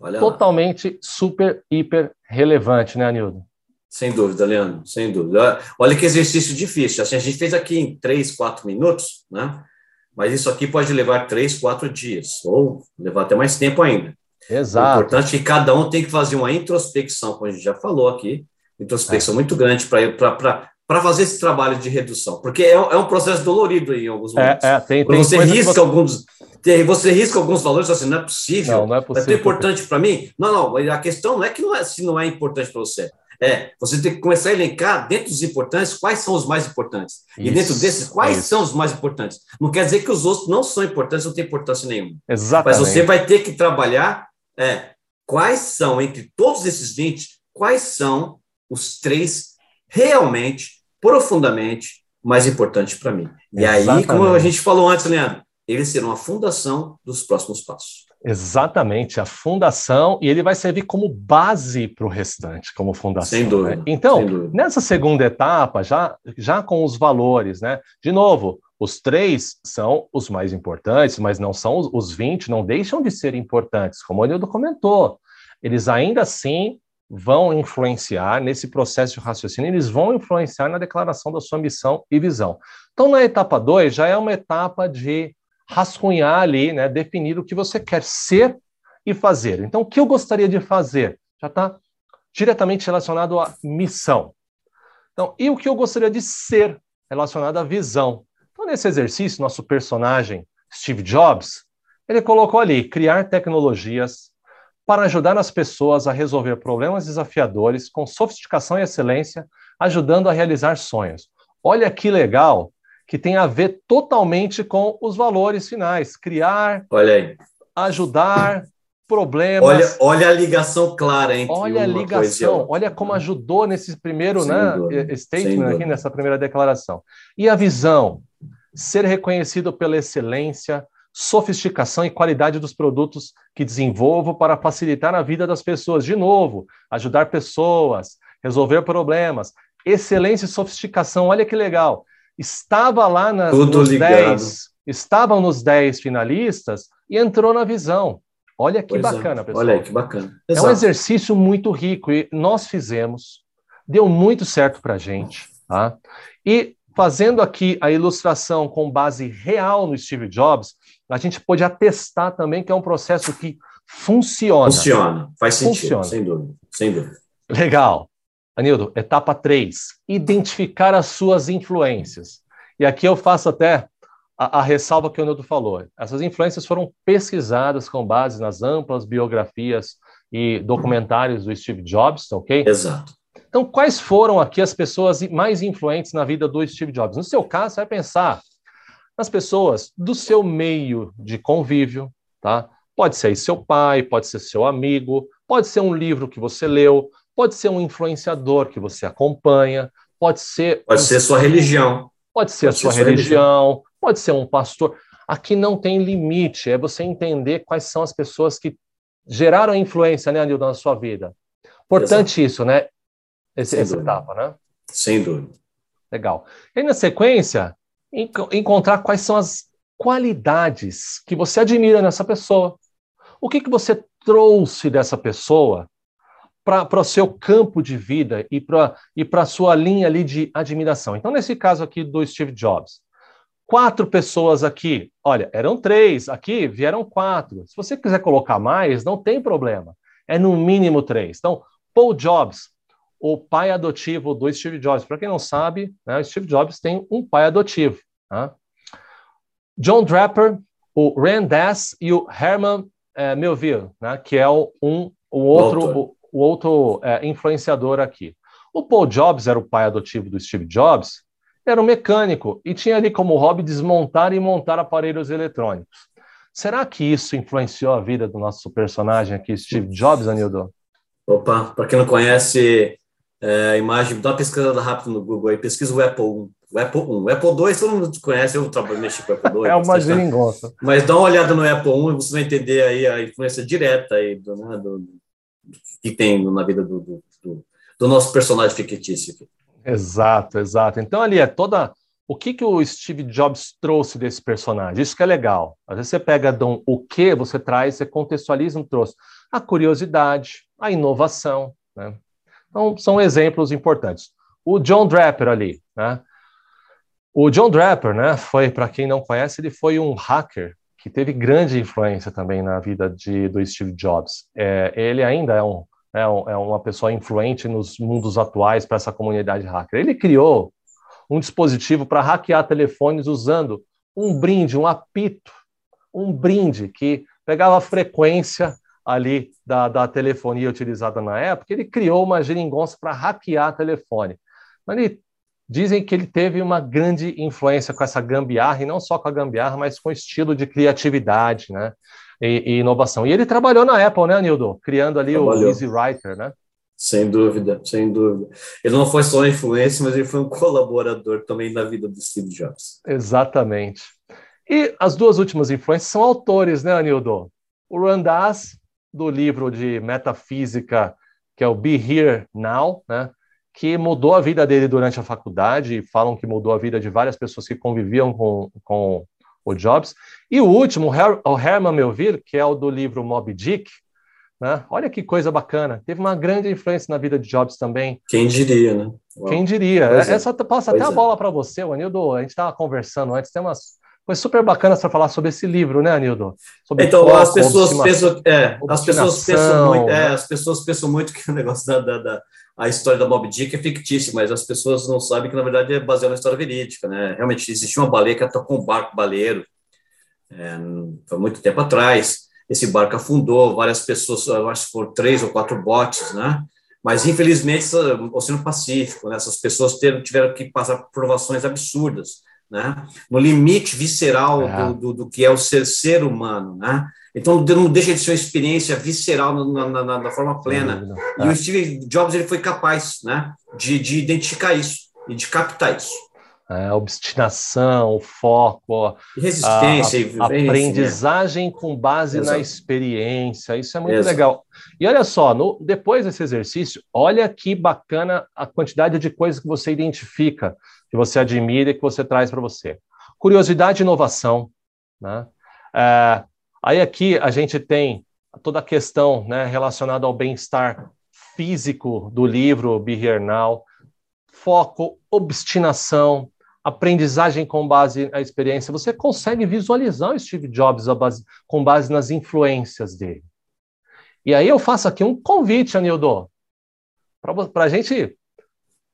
Olha Totalmente super, hiper relevante, né, Anildo? Sem dúvida, Leandro, sem dúvida. Olha que exercício difícil. Assim, a gente fez aqui em três, quatro minutos, né? Mas isso aqui pode levar três, quatro dias, ou levar até mais tempo ainda. Exato. O importante é que cada um tem que fazer uma introspecção, como a gente já falou aqui, introspecção é. muito grande para fazer esse trabalho de redução, porque é, é um processo dolorido em alguns é, momentos. É, é, tem, tem você risca você... alguns você risca alguns valores assim, não é possível. Não, não é possível. É tão importante para mim? Não, não, a questão não é que não é, se não é importante para você. É, você tem que começar a elencar dentro dos importantes quais são os mais importantes. Isso, e dentro desses, quais isso. são os mais importantes. Não quer dizer que os outros não são importantes, não tem importância nenhuma. Exatamente. Mas você vai ter que trabalhar é, quais são, entre todos esses 20, quais são os três realmente, profundamente mais importantes para mim. E aí, como a gente falou antes, Leandro, eles serão a fundação dos próximos passos. Exatamente, a fundação, e ele vai servir como base para o restante, como fundação. Sem dúvida. Né? Então, dúvida. nessa segunda etapa, já, já com os valores, né? De novo, os três são os mais importantes, mas não são os, os 20, não deixam de ser importantes, como o Anildo comentou. Eles ainda assim vão influenciar nesse processo de raciocínio, eles vão influenciar na declaração da sua missão e visão. Então, na etapa 2, já é uma etapa de rascunhar ali, né, definir o que você quer ser e fazer. Então, o que eu gostaria de fazer? Já está diretamente relacionado à missão. Então, e o que eu gostaria de ser relacionado à visão? Então, nesse exercício, nosso personagem, Steve Jobs, ele colocou ali criar tecnologias para ajudar as pessoas a resolver problemas desafiadores com sofisticação e excelência, ajudando a realizar sonhos. Olha que legal que tem a ver totalmente com os valores finais. Criar, olha aí. ajudar, problemas. Olha, olha a ligação clara entre Olha a ligação, olha como ajudou nesse primeiro né, statement aqui, nessa primeira declaração. E a visão, ser reconhecido pela excelência, sofisticação e qualidade dos produtos que desenvolvo para facilitar a vida das pessoas. De novo, ajudar pessoas, resolver problemas, excelência e sofisticação. Olha que legal estava lá nas, nos 10, estavam nos 10 finalistas e entrou na visão. Olha que pois é. bacana, é. pessoal. Olha aí, que bacana. Exato. É um exercício muito rico e nós fizemos, deu muito certo para a gente. Tá? E fazendo aqui a ilustração com base real no Steve Jobs, a gente pode atestar também que é um processo que funciona. Funciona, faz sentido, funciona. sem dúvida, sem dúvida. Legal. Anildo, etapa 3, identificar as suas influências. E aqui eu faço até a, a, ressalva que o Anildo falou. Essas influências foram pesquisadas com base nas amplas biografias e documentários do Steve Jobs, ok? Exato. Então, quais foram aqui as pessoas mais influentes na vida do Steve Jobs? No seu caso, você vai pensar nas pessoas do seu meio de convívio, tá? Pode ser seu pai, pode ser seu amigo, pode ser um livro que você leu, Pode ser um influenciador que você acompanha, pode ser. Pode um... ser sua religião. Pode ser pode a sua, ser religião, religião, pode ser um pastor. Aqui não tem limite, é você entender quais são as pessoas que geraram influência, né, Anildo, na sua vida. Importante Exato. isso, né? Esse, essa etapa, né? Sem dúvida. Legal. E na sequência, encontrar quais são as qualidades que você admira nessa pessoa. O que, que você trouxe dessa pessoa para o seu campo de vida e para e a sua linha ali de admiração. Então, nesse caso aqui do Steve Jobs, quatro pessoas aqui, olha, eram três, aqui vieram quatro. Se você quiser colocar mais, não tem problema. É no mínimo três. Então, Paul Jobs, o pai adotivo do Steve Jobs. Para quem não sabe, né, o Steve Jobs tem um pai adotivo. Tá? John Draper, o Rand Dass e o Herman é, Melville, né, que é o, um, o outro, o outro é, influenciador aqui. O Paul Jobs era o pai adotivo do Steve Jobs, era um mecânico e tinha ali como hobby desmontar e montar aparelhos eletrônicos. Será que isso influenciou a vida do nosso personagem aqui, Steve Jobs, Anildo? Opa, para quem não conhece é, imagem, dá uma pesquisada rápida no Google aí, pesquisa o Apple 1. O Apple 1. O Apple 2 todo mundo conhece, eu trabalho mexi com o Apple 2. é uma geringonça. Mas dá uma olhada no Apple 1 e você vai entender aí a influência direta aí do, né, do que tem na vida do, do, do, do nosso personagem fictício. Exato, exato. Então ali é toda o que, que o Steve Jobs trouxe desse personagem? Isso que é legal. Às vezes você pega Dom, o que você traz, você contextualiza um troço. A curiosidade, a inovação. Né? Então, são exemplos importantes. O John Draper ali, né? O John Draper, né, foi, para quem não conhece, ele foi um hacker que teve grande influência também na vida de, do Steve Jobs. É, ele ainda é, um, é, um, é uma pessoa influente nos mundos atuais para essa comunidade hacker. Ele criou um dispositivo para hackear telefones usando um brinde, um apito, um brinde que pegava a frequência ali da, da telefonia utilizada na época. Ele criou uma geringonça para hackear telefone. Mas ele, dizem que ele teve uma grande influência com essa gambiarra, e não só com a gambiarra, mas com o estilo de criatividade, né? E, e inovação. E ele trabalhou na Apple, né, Nildo? Criando ali Trabalhou. o Easy Writer, né? Sem dúvida, sem dúvida. Ele não foi só uma influência, mas ele foi um colaborador também na vida do Steve Jobs. Exatamente. E as duas últimas influências são autores, né, Anildo? O Randaz, do livro de metafísica, que é o Be Here Now, né? que mudou a vida dele durante a faculdade, e falam que mudou a vida de várias pessoas que conviviam com, com o Jobs. E o último, o Herman Melville, que é o do livro Moby Dick, né? Olha que coisa bacana. Teve uma grande influência na vida de Jobs também. Quem diria, né? Uau. Quem diria? Pois Essa é. passa até a é. bola para você, Anildo. A gente estava conversando antes, tem umas coisas super bacanas para falar sobre esse livro, né, Anildo? Sobre então, foco, as pessoas pensam, é, as pessoas pensam muito, é, as pessoas pensam muito que o negócio da, da, da a história da Moby Dick é fictícia, mas as pessoas não sabem que, na verdade, é baseado na história verídica, né? Realmente, existia uma baleia que atacou um barco baleiro, é, foi muito tempo atrás, esse barco afundou, várias pessoas, acho que foram três ou quatro botes, né? Mas, infelizmente, o Oceano Pacífico, né? essas pessoas tiveram que passar por provações absurdas, né? No limite visceral é. do, do, do, que é o ser, ser humano, né? Então, não deixa de ser uma experiência visceral na, na, na, na forma plena. E o é. Steve Jobs ele foi capaz né, de, de identificar isso e de captar isso a obstinação, o foco, resistência, a, a aprendizagem com base Exato. na experiência. Isso é muito Exato. legal. E olha só, no, depois desse exercício, olha que bacana a quantidade de coisas que você identifica, que você admira e que você traz para você. Curiosidade e inovação. Né? É, aí aqui a gente tem toda a questão né, relacionada ao bem-estar físico do livro Be Here Now, foco, obstinação, aprendizagem com base na experiência, você consegue visualizar o Steve Jobs base, com base nas influências dele. E aí eu faço aqui um convite, Anildo, para a gente,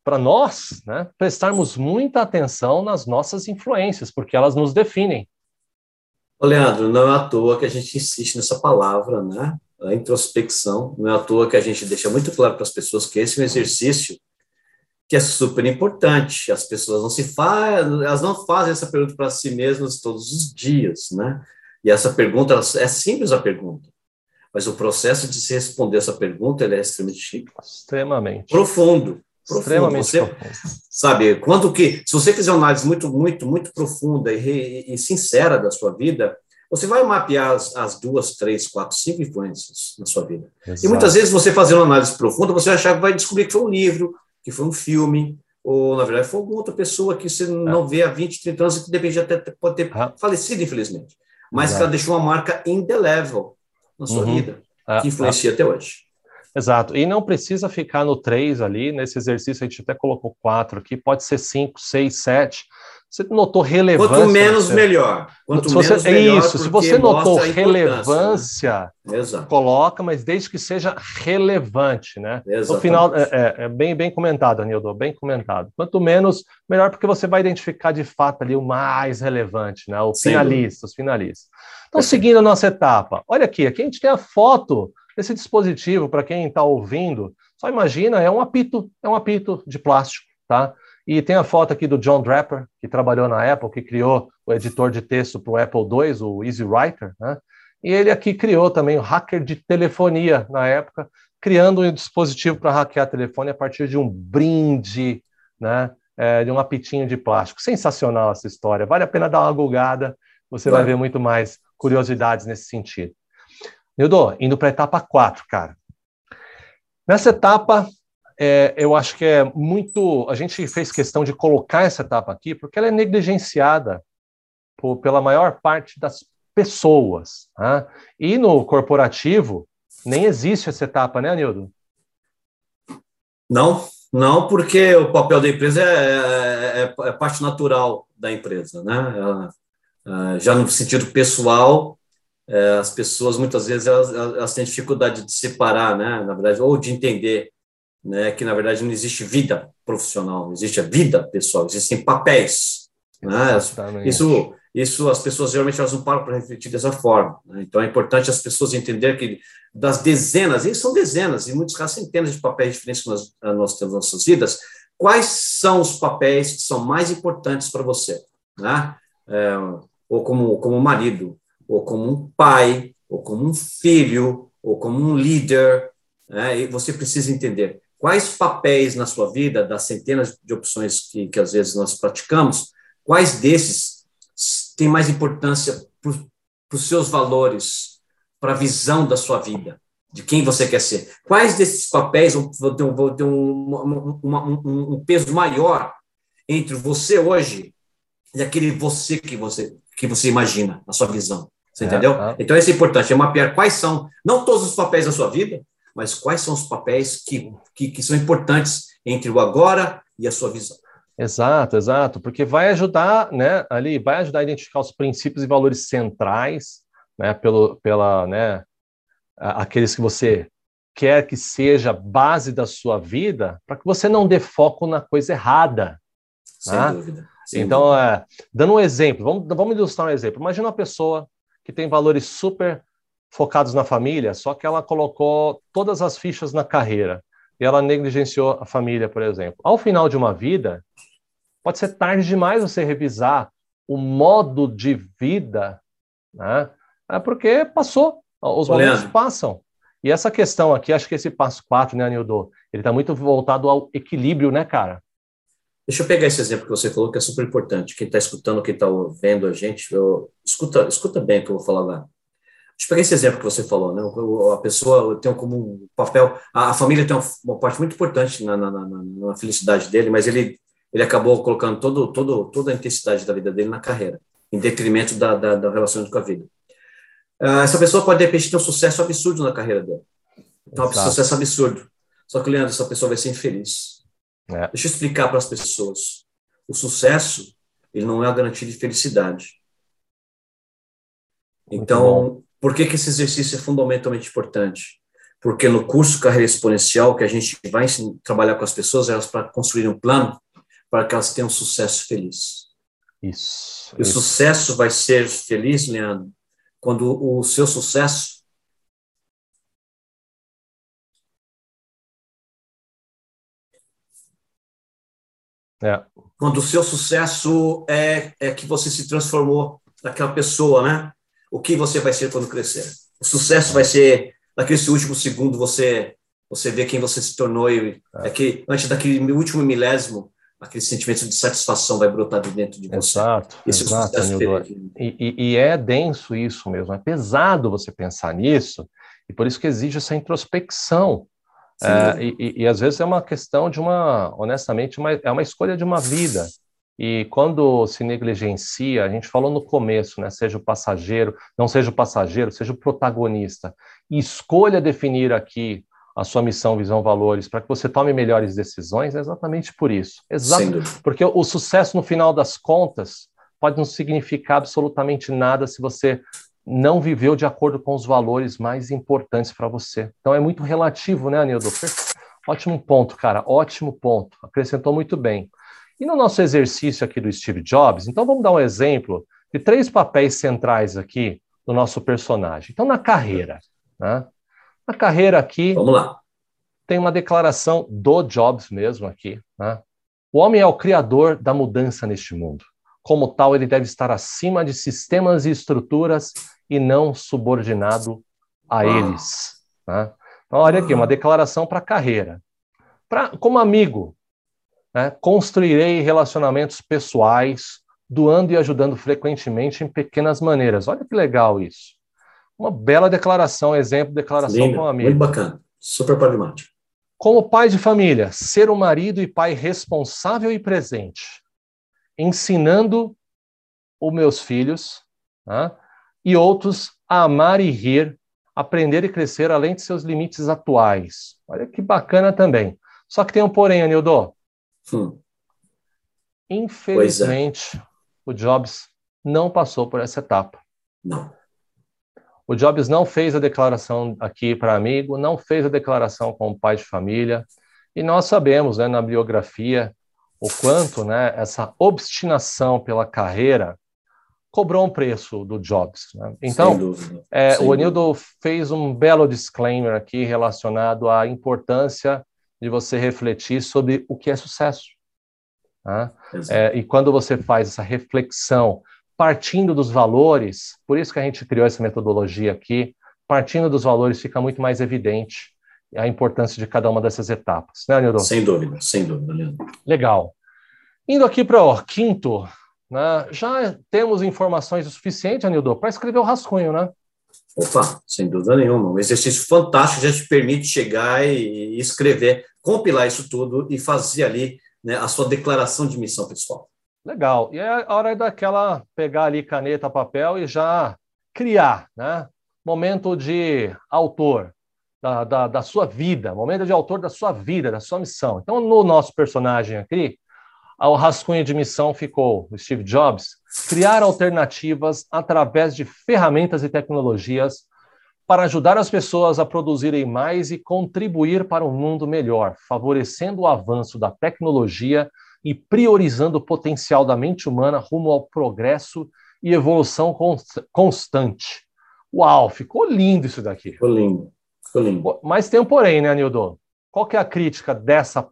para nós, né, prestarmos muita atenção nas nossas influências, porque elas nos definem. Ô, Leandro, não é à toa que a gente insiste nessa palavra, né? A introspecção, não é à toa que a gente deixa muito claro para as pessoas que esse é um exercício que é super importante. As pessoas não se fazem, elas não fazem essa pergunta para si mesmas todos os dias, né? E essa pergunta é simples a pergunta, mas o processo de se responder essa pergunta é extremamente, extremamente profundo. Profundo. Você. Sabe, quando que, se você fizer uma análise muito, muito, muito profunda e, e sincera da sua vida, você vai mapear as, as, duas, três, quatro, cinco influências na sua vida. Exato. E muitas vezes você fazendo uma análise profunda, você vai achar que vai descobrir que foi um livro, que foi um filme, ou na verdade foi alguma outra pessoa que você não é. vê há 20, 30 anos, que depende até pode ter ah. falecido, infelizmente, mas Exato. que ela deixou uma marca indelével na sua uhum. vida, ah, que influencia ah. até hoje. Exato, e não precisa ficar no 3 ali, nesse exercício a gente até colocou 4 aqui, pode ser 5, 6, 7, você notou relevância? Quanto menos, melhor. Quanto se você, menos, é isso. Se você notou relevância, né? coloca, mas desde que seja relevante, né? Exatamente. No final, é, é, é, bem, bem comentado, Anildo, bem comentado. Quanto menos, melhor, porque você vai identificar de fato ali o mais relevante, né? O finalista, os finalistas. Então, seguindo a nossa etapa, olha aqui, aqui a gente tem a foto desse dispositivo, para quem está ouvindo, só imagina, é um apito, é um apito de plástico, tá? E tem a foto aqui do John Draper, que trabalhou na Apple, que criou o editor de texto para o Apple II, o Easy Writer, né? E ele aqui criou também o hacker de telefonia na época, criando um dispositivo para hackear telefone a partir de um brinde, né? É, de um apitinho de plástico. Sensacional essa história. Vale a pena dar uma googada, você vai, vai ver muito mais curiosidades nesse sentido. Nildo, indo para a etapa 4, cara. Nessa etapa, é, eu acho que é muito. A gente fez questão de colocar essa etapa aqui porque ela é negligenciada por, pela maior parte das pessoas. Né? E no corporativo, nem existe essa etapa, né, Anildo? Não, não, porque o papel da empresa é, é, é parte natural da empresa, né? Ela, é, já no sentido pessoal, é, as pessoas muitas vezes elas, elas têm dificuldade de separar, né? Na verdade, ou de entender, né? Que na verdade não existe vida profissional, não existe a vida pessoal, existem papéis. Né? Isso isso as pessoas geralmente elas não param para refletir dessa forma. Né? Então é importante as pessoas entenderem que das dezenas, e são dezenas, em muitos casos centenas de papéis diferentes que nós, eh, nós temos nas nossas vidas, quais são os papéis que são mais importantes para você? Né? É, ou como, como marido, ou como um pai, ou como um filho, ou como um líder. Né? E você precisa entender quais papéis na sua vida, das centenas de opções que, que às vezes nós praticamos, quais desses tem mais importância para os seus valores, para a visão da sua vida, de quem você quer ser? Quais desses papéis vão ter, um, um, um, um, peso maior entre você hoje e aquele você que você que você imagina, na sua visão? Você é, entendeu? É. Então, isso é importante, é mapear quais são, não todos os papéis da sua vida, mas quais são os papéis que, que, que são importantes entre o agora e a sua visão. Exato, exato, porque vai ajudar, né, ali, vai ajudar a identificar os princípios e valores centrais, né, pelo, pela, né, aqueles que você quer que seja base da sua vida, para que você não dê foco na coisa errada. Sem né? dúvida. Sem então. É, dando um exemplo, vamos, vamos ilustrar um exemplo. Imagina uma pessoa que tem valores super focados na família, só que ela colocou todas as fichas na carreira e ela negligenciou a família, por exemplo. Ao final de uma vida, pode ser tarde demais você revisar o modo de vida, né? É porque passou, os momentos passam. E essa questão aqui, acho que esse passo 4, né, Anildo, ele está muito voltado ao equilíbrio, né, cara? Deixa eu pegar esse exemplo que você falou, que é super importante. Quem está escutando, quem está vendo a gente, eu, escuta, escuta bem o que eu vou falar lá. Deixa eu pegar esse exemplo que você falou, né? A pessoa tem como um papel, a, família tem uma, parte muito importante na, na, na, na felicidade dele, mas ele ele acabou colocando todo, todo, toda a intensidade da vida dele na carreira, em detrimento da, da, da relação com a vida. Uh, essa pessoa pode, de repente, ter um sucesso absurdo na carreira dele. Então, um sucesso absurdo. Só que, Leandro, essa pessoa vai ser infeliz. É. Deixa eu explicar para as pessoas. O sucesso, ele não é a garantia de felicidade. Então, por que, que esse exercício é fundamentalmente importante? Porque no curso Carreira Exponencial, que a gente vai trabalhar com as pessoas, elas para construir um plano, para que elas tenham um sucesso feliz. Isso. E o sucesso vai ser feliz, Leandro, quando o seu sucesso É. Quando o seu sucesso é, é que você se transformou naquela pessoa, né? O que você vai ser quando crescer? O sucesso vai ser naquele último segundo você você vê quem você se tornou e é. é que antes daquele último milésimo aquele sentimento de satisfação vai brotar de dentro de você. Exato, Esse exato, é e, e, e, é denso isso mesmo, é pesado você pensar nisso, e por isso que exige essa introspecção. É, e, e, às vezes é uma questão de uma, honestamente, uma, é uma escolha de uma vida. E quando se negligencia, a gente falou no começo, né? Seja o passageiro, não seja o passageiro, seja o protagonista. E escolha definir aqui a sua missão, visão, valores, para que você tome melhores decisões, é exatamente por isso. Exato, porque o sucesso, no final das contas, pode não significar absolutamente nada se você não viveu de acordo com os valores mais importantes para você. Então é muito relativo, né, Anildo? Ótimo ponto, cara, ótimo ponto. Acrescentou muito bem. E no nosso exercício aqui do Steve Jobs, então vamos dar um exemplo de três papéis centrais aqui do nosso personagem. Então, na carreira, né? A carreira aqui. Vamos lá. Tem uma declaração do Jobs mesmo aqui. Né? O homem é o criador da mudança neste mundo. Como tal, ele deve estar acima de sistemas e estruturas e não subordinado a eles. Né? Então, olha aqui, uma declaração para a carreira. Pra, como amigo, né, construirei relacionamentos pessoais, doando e ajudando frequentemente em pequenas maneiras. Olha que legal isso. Uma bela declaração, exemplo, declaração Linda, com um amigo. Muito bacana, super pragmático. Como pai de família, ser um marido e pai responsável e presente, ensinando os meus filhos né, e outros a amar e rir, aprender e crescer além de seus limites atuais. Olha que bacana também. Só que tem um porém, Anildo. Hum. É. Infelizmente, é. o Jobs não passou por essa etapa. Não. O Jobs não fez a declaração aqui para amigo, não fez a declaração como pai de família, e nós sabemos, né, na biografia, o quanto, né, essa obstinação pela carreira cobrou um preço do Jobs. Né? Então, é, o Anildo fez um belo disclaimer aqui relacionado à importância de você refletir sobre o que é sucesso. Né? É, e quando você faz essa reflexão partindo dos valores, por isso que a gente criou essa metodologia aqui, partindo dos valores fica muito mais evidente a importância de cada uma dessas etapas, né, Nildo? Sem dúvida, sem dúvida, Leandro. Legal. Indo aqui para o quinto, né, já temos informações o suficiente, Anildo, para escrever o rascunho, né? Opa, sem dúvida nenhuma. Um exercício fantástico já te permite chegar e escrever, compilar isso tudo e fazer ali né, a sua declaração de missão pessoal. Legal. E é a hora daquela pegar ali caneta, papel e já criar, né? Momento de autor da, da, da, sua vida, momento de autor da sua vida, da sua missão. Então, no nosso personagem aqui, o rascunho de missão ficou o Steve Jobs criar alternativas através de ferramentas e tecnologias para ajudar as pessoas a produzirem mais e contribuir para um mundo melhor, favorecendo o avanço da tecnologia e priorizando o potencial da mente humana rumo ao progresso e evolução constante. Uau, ficou lindo isso daqui. Ficou lindo, ficou lindo. Mas tem um porém, né, Nildo? Qual que é a crítica dessa,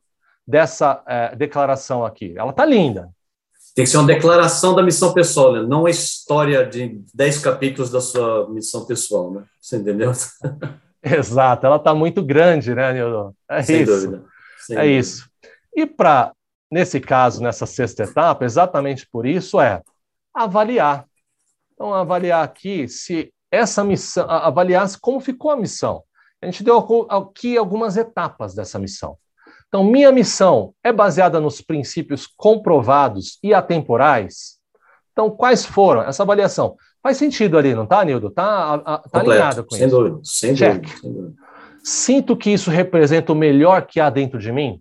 dessa é, declaração aqui? Ela tá linda. Tem que ser uma declaração da missão pessoal, né? não uma história de dez capítulos da sua missão pessoal, né? Você entendeu? Exato, ela está muito grande, né, Nildo? É Sem isso. Dúvida. Sem é dúvida. isso. E para nesse caso, nessa sexta etapa, exatamente por isso é avaliar. Então, avaliar aqui se essa missão, avaliar como ficou a missão. A gente deu aqui algumas etapas dessa missão. Então, minha missão é baseada nos princípios comprovados e atemporais. Então, quais foram essa avaliação? Faz sentido ali, não tá, Nildo? Tá, tá alinhado com sem isso? Dúvida, sem dúvida, sem dúvida. Sinto que isso representa o melhor que há dentro de mim?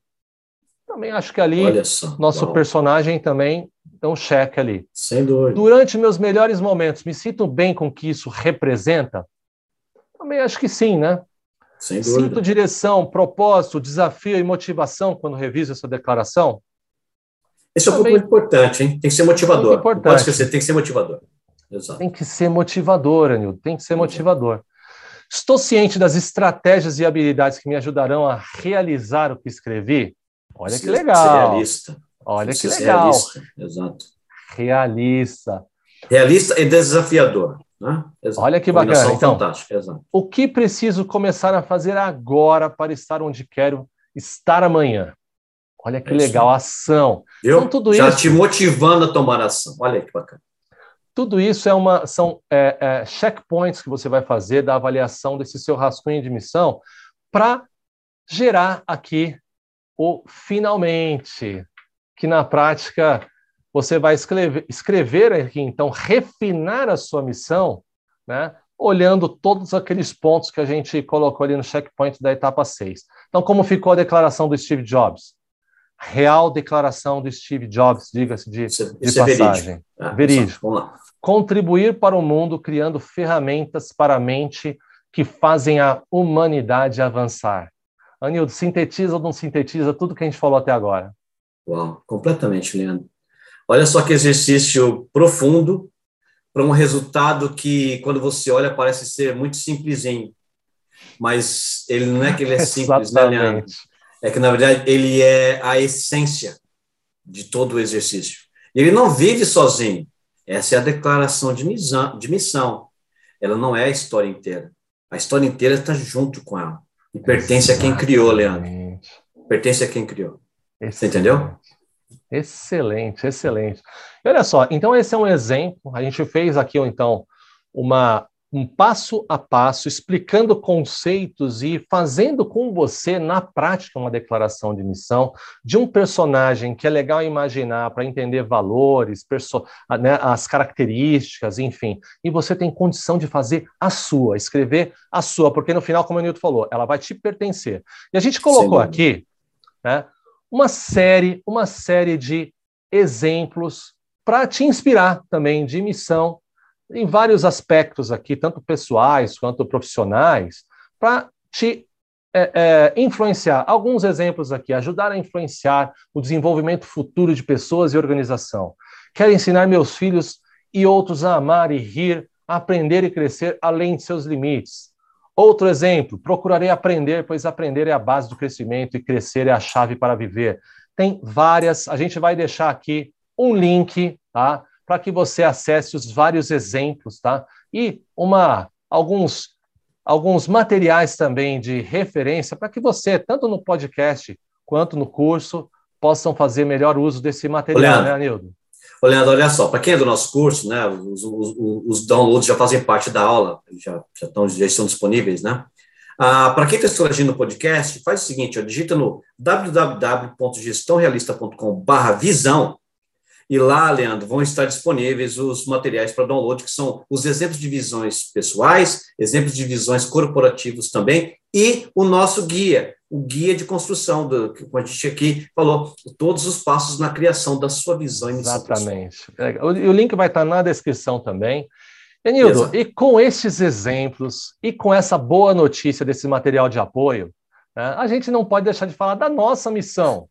Também acho que ali só, nosso personagem também dá um cheque ali. Sem dúvida. Durante meus melhores momentos, me sinto bem com o que isso representa? Também acho que sim, né? Sem dúvida. Sinto direção, propósito, desafio e motivação quando reviso essa declaração? Esse é um ponto importante, hein? Tem que ser motivador. Muito importante. pode esquecer, tem que ser motivador. Exato. Tem que ser motivador, Anil, tem que ser motivador. Estou ciente das estratégias e habilidades que me ajudarão a realizar o que escrevi? Olha que legal. realista. Olha que legal. Realista. Exato. Realista. Realista e desafiador. Né? Olha que bacana. Então, o que preciso começar a fazer agora para estar onde quero estar amanhã? Olha que é legal, ação. Eu então, tudo já isso, te motivando a tomar ação. Olha que bacana. Tudo isso é uma, são é, é, checkpoints que você vai fazer da avaliação desse seu rascunho de missão para gerar aqui o finalmente, que na prática você vai escrever, escrever aqui, então, refinar a sua missão, né? olhando todos aqueles pontos que a gente colocou ali no checkpoint da etapa 6. Então, como ficou a declaração do Steve Jobs? Real declaração do Steve Jobs, diga-se de, isso, de isso é passagem. É verídico. verídico. Vamos lá. Contribuir para o mundo criando ferramentas para a mente que fazem a humanidade avançar. Anildo, sintetiza ou não sintetiza tudo que a gente falou até agora? Uau, completamente, Leandro. Olha só que exercício profundo para um resultado que, quando você olha, parece ser muito simplesinho. Mas ele não é que ele é simples, né, Leandro? É que, na verdade, ele é a essência de todo o exercício. Ele não vive sozinho. Essa é a declaração de missão. De missão. Ela não é a história inteira. A história inteira está junto com ela. E pertence Exatamente. a quem criou, Leandro. Pertence a quem criou. Excelente. Você entendeu? Excelente, excelente. E olha só, então esse é um exemplo. A gente fez aqui, então, uma um passo a passo, explicando conceitos e fazendo com você, na prática, uma declaração de missão de um personagem que é legal imaginar para entender valores, né, as características, enfim. E você tem condição de fazer a sua, escrever a sua, porque no final, como o Nilton falou, ela vai te pertencer. E a gente colocou Sim. aqui né, uma série, uma série de exemplos para te inspirar também de missão em vários aspectos aqui, tanto pessoais quanto profissionais, para te é, é, influenciar. Alguns exemplos aqui, ajudar a influenciar o desenvolvimento futuro de pessoas e organização. Quero ensinar meus filhos e outros a amar e rir, a aprender e crescer além de seus limites. Outro exemplo, procurarei aprender, pois aprender é a base do crescimento e crescer é a chave para viver. Tem várias, a gente vai deixar aqui um link, tá? para que você acesse os vários exemplos, tá? E uma alguns alguns materiais também de referência para que você, tanto no podcast quanto no curso, possam fazer melhor uso desse material, Leandro, né, Anildo? Ô, Leandro, olha só, para quem é do nosso curso, né, os, os, os, downloads já fazem parte da aula, já, já, estão, já estão disponíveis, né? Ah, para quem está interagindo no podcast, faz o seguinte, ó, digita no www.gestãorealista.com visão e lá, Leandro, vão estar disponíveis os materiais para download, que são os exemplos de visões pessoais, exemplos de visões corporativos também, e o nosso guia, o guia de construção, do, que a gente aqui falou, todos os passos na criação da sua visão inicial. Exatamente. É, o, o link vai estar na descrição também. Enildo, e com estes exemplos e com essa boa notícia desse material de apoio, né, a gente não pode deixar de falar da nossa missão,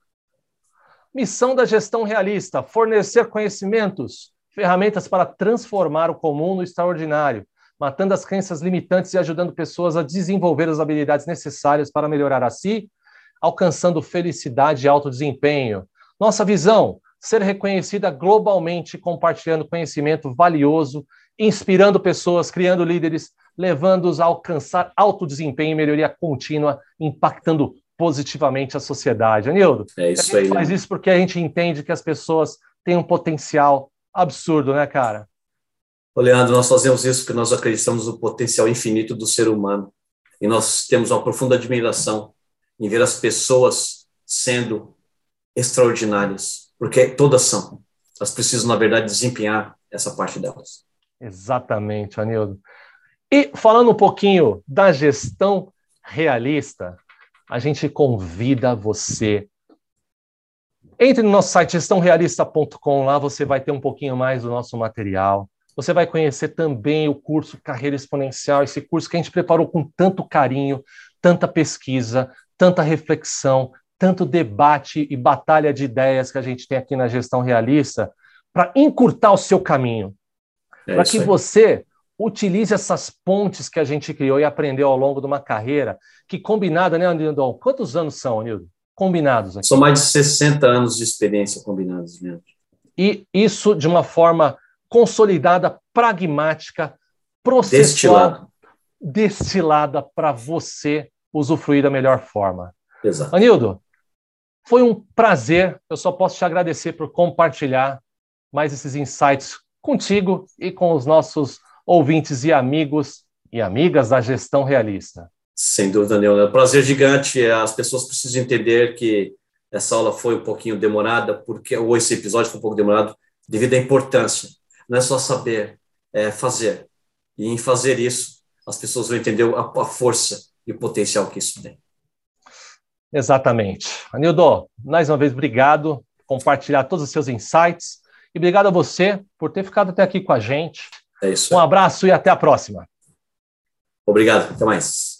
Missão da gestão realista: fornecer conhecimentos, ferramentas para transformar o comum no extraordinário, matando as crenças limitantes e ajudando pessoas a desenvolver as habilidades necessárias para melhorar a si, alcançando felicidade e alto desempenho. Nossa visão: ser reconhecida globalmente, compartilhando conhecimento valioso, inspirando pessoas, criando líderes, levando-os a alcançar alto desempenho e melhoria contínua, impactando positivamente a sociedade. Anildo, é isso a gente aí, faz né? isso porque a gente entende que as pessoas têm um potencial absurdo, né, cara? Ô, Leandro, nós fazemos isso porque nós acreditamos no potencial infinito do ser humano. E nós temos uma profunda admiração em ver as pessoas sendo extraordinárias, porque todas são. Elas precisam, na verdade, desempenhar essa parte delas. Exatamente, Anildo. E falando um pouquinho da gestão realista, a gente convida você. Entre no nosso site gestãorealista.com, lá você vai ter um pouquinho mais do nosso material. Você vai conhecer também o curso Carreira Exponencial, esse curso que a gente preparou com tanto carinho, tanta pesquisa, tanta reflexão, tanto debate e batalha de ideias que a gente tem aqui na Gestão Realista, para encurtar o seu caminho. É para que aí. você utilize essas pontes que a gente criou e aprendeu ao longo de uma carreira, que combinada, né, Anildo? Quantos anos são, Anildo? Combinados aqui. São mais de 60 anos de experiência combinados mesmo. E isso de uma forma consolidada, pragmática, processual, destilada, destilada para você usufruir da melhor forma. Exato. Anildo, foi um prazer. Eu só posso te agradecer por compartilhar mais esses insights contigo e com os nossos ouvintes e amigos e amigas da gestão realista. Sem dúvida nenhuma. É um prazer gigante. As pessoas precisam entender que essa aula foi um pouquinho demorada, porque ou esse episódio foi um pouco demorado, devido à importância. Não é só saber, é fazer. E em fazer isso, as pessoas vão entender a, a força e o potencial que isso tem. Exatamente. Anildo, mais uma vez, obrigado por compartilhar todos os seus insights. E obrigado a você por ter ficado até aqui com a gente. É isso. Um abraço e até a próxima. Obrigado. Até mais.